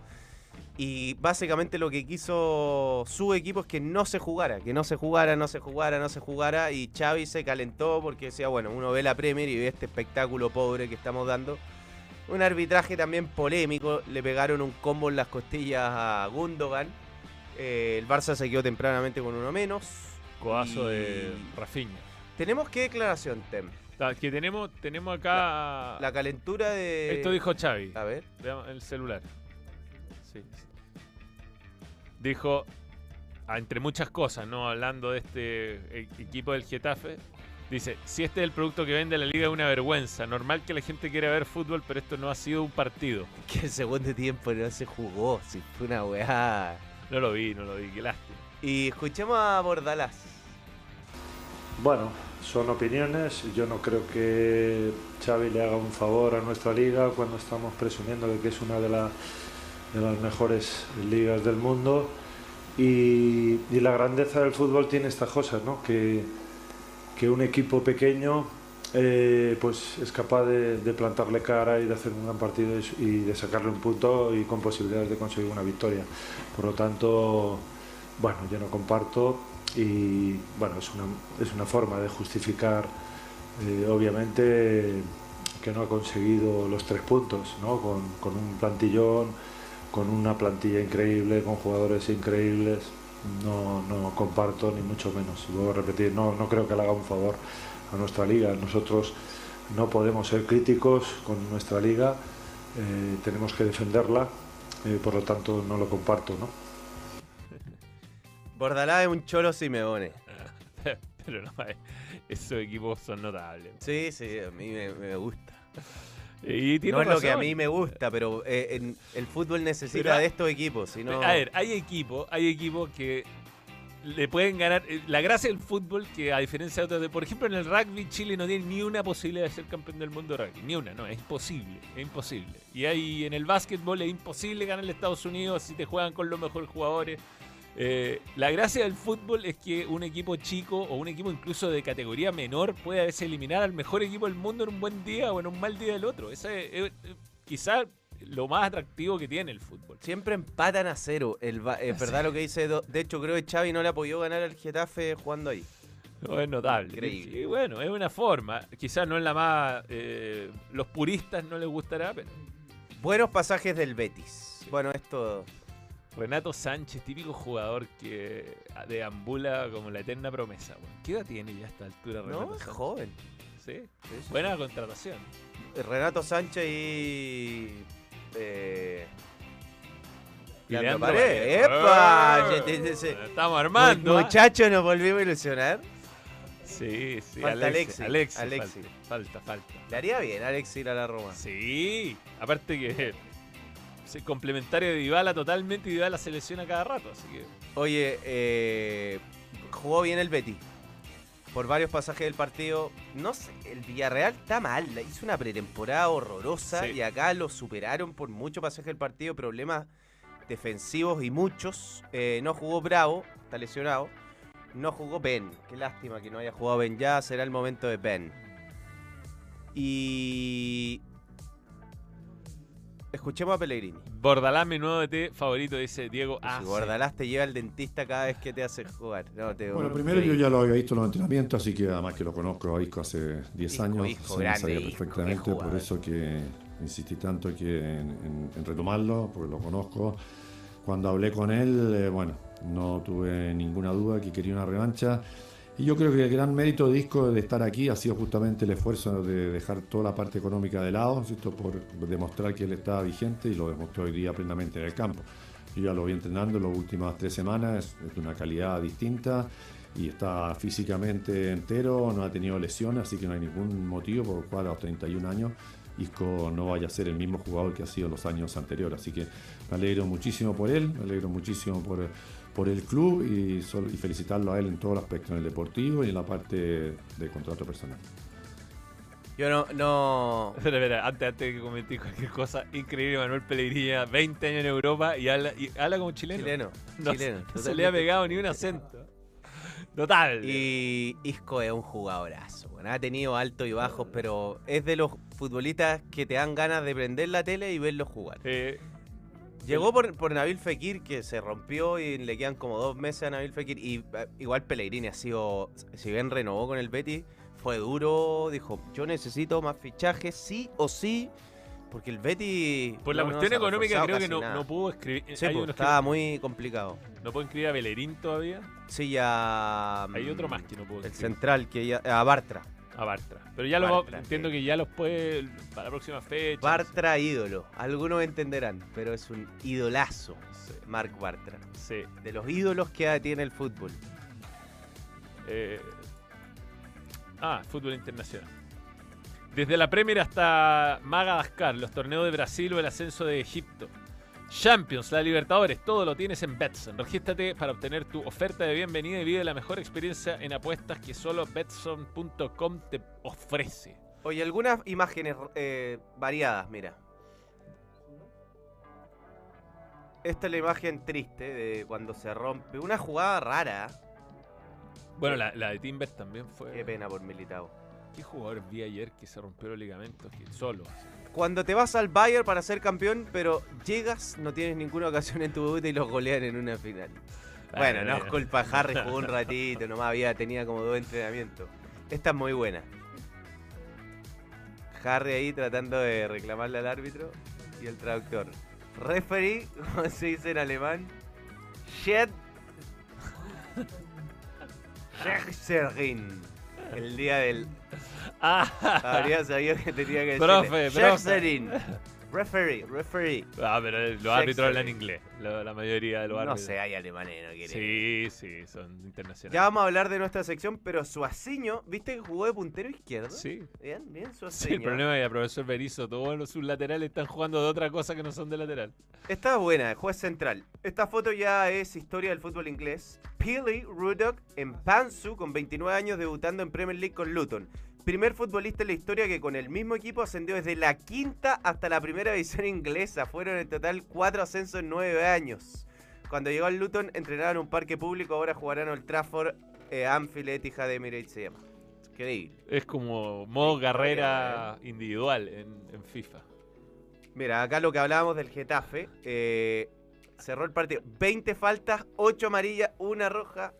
Y básicamente lo que quiso su equipo es que no se jugara, que no se jugara, no se jugara, no se jugara. Y Xavi se calentó porque decía, bueno, uno ve la Premier y ve este espectáculo pobre que estamos dando. Un arbitraje también polémico. Le pegaron un combo en las costillas a Gundogan. Eh, el Barça se quedó tempranamente con uno menos. Codazo Y- de Rafinha. ¿Tenemos qué declaración, Tem? Que tenemos, tenemos acá. La calentura de. Esto dijo Xavi. A ver. Veamos el celular. Sí, sí. Dijo, ah, entre muchas cosas, ¿no? Hablando de este e- equipo del Getafe. Dice, si este es el producto que vende la liga es una vergüenza. Normal que la gente quiera ver fútbol, pero esto no ha sido un partido. Que el segundo tiempo no se jugó. Si fue una weá. No lo vi, no lo vi, qué lástima. Y escuchemos a Bordalás. Bueno, son opiniones. Yo no creo que Xavi le haga un favor a nuestra liga cuando estamos presumiendo de que es una de, la- de las mejores ligas del mundo. Y, y la grandeza del fútbol tiene estas cosas, ¿no? Que, que un equipo pequeño eh, pues es capaz de, plantarle cara y de hacer un gran partido y, y de sacarle un punto y con posibilidades de conseguir una victoria. Por lo tanto, bueno, yo no comparto y bueno, es una, es una forma de justificar eh, obviamente que no ha conseguido los tres puntos, ¿no? con, con un plantillón, con una plantilla increíble, con jugadores increíbles. No, no comparto ni mucho menos. Y Vuelvo a repetir, no, no creo que le haga un favor a nuestra liga. Nosotros no podemos ser críticos con nuestra liga, eh, tenemos que defenderla, eh, por lo tanto no lo comparto. ¿no? Bordalás es un cholo Simeone. pero no, eh, esos equipos son notables. Sí, sí, a mí me, me gusta. Y tiene No es lo que a mí me gusta, pero eh, en- el fútbol necesita Pero- de estos equipos. Si no... A ver, hay equipos, hay equipos que le pueden ganar. eh, La gracia del fútbol, que a diferencia de otros, de- por ejemplo, en el rugby, Chile no tiene ni una posibilidad de ser campeón del mundo de rugby. Ni una, no, es imposible, es imposible. Y hay en el básquetbol es imposible ganar a Estados Unidos si te juegan con los mejores jugadores. Eh, la gracia del fútbol es que un equipo chico o un equipo incluso de categoría menor puede a veces eliminar al mejor equipo del mundo en un buen día o en un mal día del otro. Ese es, es- es quizá lo más atractivo que tiene el fútbol. Siempre empatan a cero. Es verdad lo que dice. De hecho, creo que Xavi no le ha podido ganar al Getafe jugando ahí. No, es notable. Increíble. Y bueno, es una forma. Quizás no es la más. eh, los puristas no les gustará, pero. Buenos pasajes del Betis. Bueno, esto. Renato Sánchez, típico jugador que deambula como la eterna promesa. ¿Qué edad tiene ya a esta altura Renato No, es Sánchez? joven. Sí. Sí, sí, Buena contratación. Renato Sánchez y. Eh, Y Leandro Leandro Paredes. Paredes. ¡Epa! ¡Ah! Estamos armando. Muchachos, nos volvimos a ilusionar. Sí, sí. Falta Alexis. Alexis. Alexis, Alexis. Falta, falta. falta. Le haría bien a Alex ir a la Roma. Sí. Aparte que. Complementario de Dybala totalmente y Dybala se lesiona cada rato, así que. Oye, eh, jugó bien el Betis. Por varios pasajes del partido. No sé, el Villarreal está mal. Hizo una pretemporada horrorosa Sí. y acá lo superaron por mucho pasaje del partido. Problemas defensivos y muchos. Eh, no jugó Bravo, está lesionado. No jugó Ben. Qué lástima que no haya jugado Ben ya. Será el momento de Ben. Y. Escuchemos a Pellegrini. Bordalás, mi nuevo DT favorito, dice Diego Si A. Bordalás te lleva al dentista cada vez que te hace jugar. No, te- Bueno, primero yo ya lo había visto en los entrenamientos, así que además que lo conozco a Isco hace 10 Isco, años, Isco, grande sabía perfectamente, por eso que insistí tanto que en, en- en retomarlo, porque lo conozco. Cuando hablé con él, eh, bueno, no tuve ninguna duda que quería una revancha. Y yo creo que el gran mérito de Isco de estar aquí ha sido justamente el esfuerzo de dejar toda la parte económica de lado, ¿cierto? por demostrar que él estaba vigente y lo demostró hoy día plenamente en el campo. Yo ya lo vi entrenando las últimas tres semanas, es de una calidad distinta y está físicamente entero, no ha tenido lesiones, así que no hay ningún motivo por el cual a los 31 años Isco no vaya a ser el mismo jugador que ha sido los años anteriores. Así que me alegro muchísimo por él, me alegro muchísimo por, por el club y, sol- y felicitarlo a él en todo el aspecto, en el deportivo y en la parte de contrato personal. Yo no, no. Espera, espera, antes, antes de que comenté cualquier cosa, increíble Manuel Pellegrini, 20 años en Europa y habla, y habla como chileno. Chileno. No, chileno. no se le ha pegado ni un acento. Total. Y Isco es un jugadorazo. bueno, ha tenido altos y bajos, pero es de los futbolistas que te dan ganas de prender la tele y verlo jugar. Eh, Llegó por, por Nabil Fekir, que se rompió y le quedan como dos meses a Nabil Fekir. Y eh, igual Pellegrini ha sido, si bien renovó con el Betis, fue duro. Dijo, yo necesito más fichajes, sí o sí. Porque el Betis... por la no- cuestión económica creo que no, no pudo escribir. Sí, pues, que estaba muy complicado. no puedo inscribir a Bellerín todavía. Sí, ya... Hay otro más que no puedo El escribir. central, que ya... A Bartra. A Bartra. Pero ya lo Bartra, entiendo sí. que ya los puede para la próxima fecha. Bartra ídolo. Algunos entenderán, pero es un idolazo. Sí, Marc Bartra. sí. De los ídolos que tiene el fútbol. Eh, ah, fútbol internacional. Desde la Premier hasta Madagascar, los torneos de Brasil o el ascenso de Egipto. Champions, la Libertadores, todo lo tienes en Betson. Regístrate para obtener tu oferta de bienvenida y vive la mejor experiencia en apuestas que solo Betson.com te ofrece. Oye, algunas imágenes eh, variadas, mira. Esta es la imagen triste de cuando se rompe. Una jugada rara. Bueno, la, la de Timber también fue. Qué pena por Militao. ¿Qué jugador vi ayer que se rompió los ligamentos que solo? así? Cuando te vas al Bayern para ser campeón, pero llegas, no tienes ninguna ocasión en tu debut y los golean en una final. Bueno, no es culpa de Harry, jugó un ratito, nomás había, tenía como dos entrenamientos. Esta es muy buena. Harry ahí tratando de reclamarle al árbitro y el traductor. Referee, como se dice en alemán, Shed Schechserin. El día del. Ah, Habría sabido que tenía que decir. Profe, profe. Referee, referee. Ah, pero los árbitros hablan inglés. La, la mayoría de los No sé, hay alemanes, no quieren. Sí, sí, son internacionales. Ya vamos a hablar de nuestra sección, pero Suaciño, ¿viste que jugó de puntero izquierdo? Sí. Bien, bien, Sí, Suaciño. el problema es que a profesor Berizzo, todos los- sus laterales están jugando de otra cosa que no son de lateral. Esta es buena, juez central. Esta foto ya es historia del fútbol inglés. Pili Ruddock en Pansu con 29 años debutando en Premier League con Luton. Primer futbolista en la historia que con el mismo equipo ascendió desde la quinta hasta la primera división inglesa. Fueron en total cuatro ascensos en nueve años. Cuando llegó al Luton entrenaron en un parque público, ahora jugarán Old Trafford, eh, Anfield, Etihad, Emirates se llama. Increíble. Es como modo carrera individual en, en FIFA. Mira, acá lo que hablábamos del Getafe. eh, cerró el partido. 20 faltas, 8 amarillas, una roja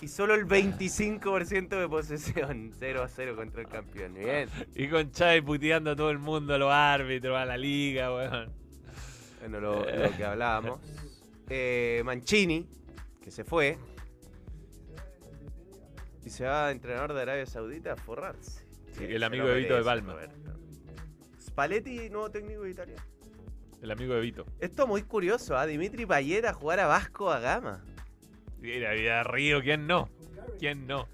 y solo el 25% de posesión. 0 a 0 contra el campeón. Bien. Y con Chávez puteando a todo el mundo, a los árbitros, a la liga, weón. Bueno, lo, lo que hablábamos. Eh, Mancini, que se fue. Y se va a entrenador de Arabia Saudita a forrarse. Sí, el amigo de Vito de Palma. Roberto. Spalletti, nuevo técnico de Italia. El amigo de Vito. Esto muy curioso, ¿ah? Dimitri Payet a jugar a Vasco a Gama. Mira, vida Río, ¿quién no? ¿Quién no?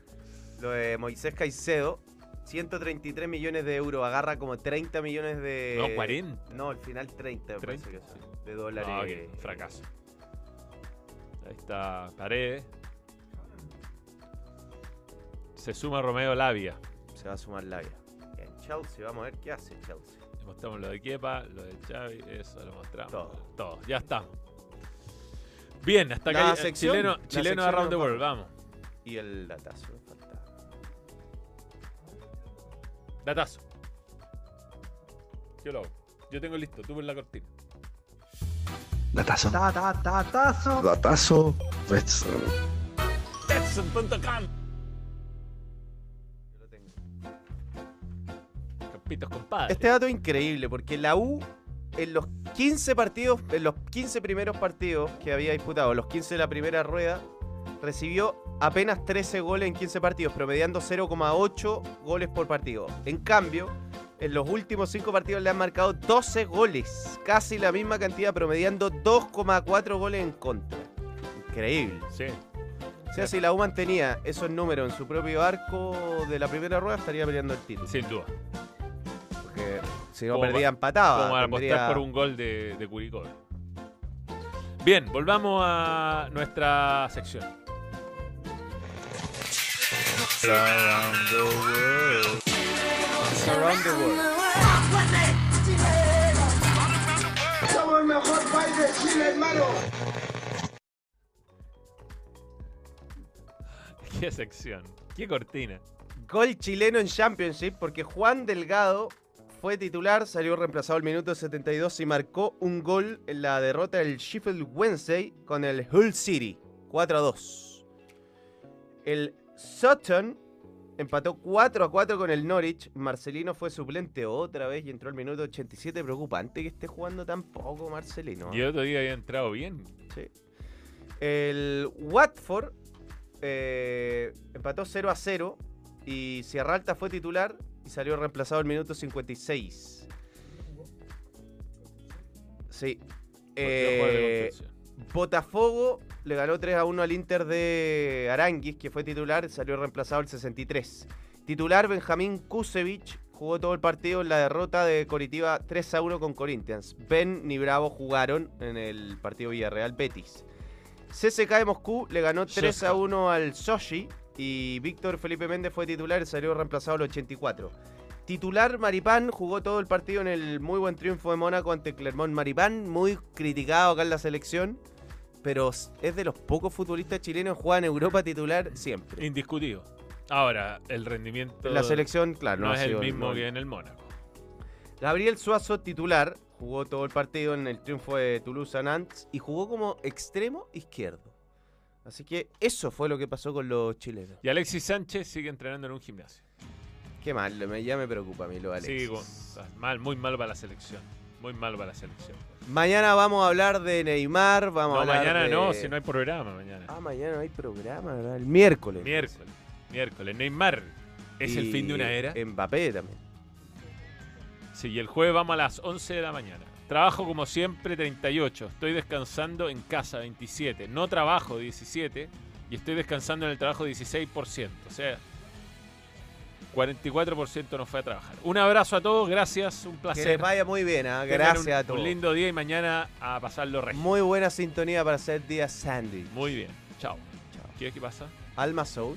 Lo de Moisés Caicedo, 133 millones de euros, agarra como 30 millones de... No, 40. No, al final 30, me parece 30, que son, de dólares. No, que fracaso. Ahí está Paredes. Se suma Romeo Labia. Se va a sumar la vida. Bien, Chelsea, vamos a ver qué hace Chelsea. Mostramos lo de Kepa, lo de Xavi, eso lo mostramos. Todo. Todo, ya está. Bien, hasta La acá sección, chileno, la chileno sección around the world, vamos. Y el datazo, falta. Datazo. Yo lo hago. Yo tengo listo, tú por la cortina. Datazo. Datazo. Datazo. Betson. Betson.com Yo lo tengo. Campitos compadre. Este dato es increíble porque la U en los 15 partidos, en los 15 primeros partidos que había disputado, los 15 de la primera rueda, recibió apenas 13 goles en 15 partidos, promediando 0,8 goles por partido. En cambio, en los últimos 5 partidos le han marcado 12 goles, casi la misma cantidad, promediando 2,4 goles en contra. Increíble. Sí. O sea, si la U mantenía esos números en su propio arco de la primera rueda, estaría peleando el título. Sin duda. Porque si no Como perdía, empataba. Vamos a tendría- apostar por un gol de, de Curicó. Bien, volvamos a nuestra sección. Around the World. Somos el mejor país de Chile, hermano. Qué sección. Qué cortina. Gol chileno en Championship porque Juan Delgado fue titular, salió reemplazado al minuto 72 y marcó un gol en la derrota del Sheffield Wednesday con el Hull City, 4 a 2. El Sutton empató 4 a 4 con el Norwich. Marcelino fue suplente otra vez y entró al minuto 87. Preocupante que esté jugando tan poco Marcelino. Y el otro día había entrado bien. Sí. El Watford eh, empató 0 a 0 y Sierralta fue titular y salió reemplazado al minuto 56. Sí. Eh. Botafogo le ganó 3 a 1 al Inter de Aranguis, que fue titular, salió reemplazado al 63. Titular Benjamín Kusevich jugó todo el partido en la derrota de Coritiba 3 a 1 con Corinthians. Ben ni Bravo jugaron en el partido Villarreal Betis. CSK de Moscú le ganó 3 a 1 al Sochi y Víctor Felipe Méndez fue titular y salió reemplazado al 84. Titular Maripán jugó todo el partido en el muy buen triunfo de Mónaco ante Clermont Maripán, muy criticado acá en la selección, pero es de los pocos futbolistas chilenos que juegan en Europa titular siempre. Indiscutido. Ahora, el rendimiento En la selección, claro, no, no, es el mismo que en el Mónaco. Gabriel Suazo, titular, jugó todo el partido en el triunfo de Toulouse Nantes y jugó como extremo izquierdo. Así que eso fue lo que pasó con los chilenos. Y Alexis Sánchez sigue entrenando en un gimnasio. Qué mal, me- ya me preocupa a mí lo Alexis. Sí, con- mal, muy mal para la selección. Muy mal para la selección. Mañana vamos a hablar de Neymar, vamos No, a hablar mañana de- no, si no hay programa mañana. Ah, mañana no hay programa, ¿verdad? El miércoles. Miércoles. Miércoles. Neymar. ¿Es el Y fin de una era? Mbappé también. Sí, y el jueves vamos a las 11 de la mañana. Trabajo como siempre 38. Estoy descansando en casa 27. No trabajo 17. Y estoy descansando en el trabajo 16%. O sea, 44% no fue a trabajar. Un abrazo a todos. Gracias. Un Que placer. les vaya muy bien, ¿ah? Gracias un, a todos. Un lindo día y mañana a pasarlo resto. Muy buena sintonía para hacer día Sandy. Muy bien. Chao. ¿Qué, qué pasa? Alma Soul.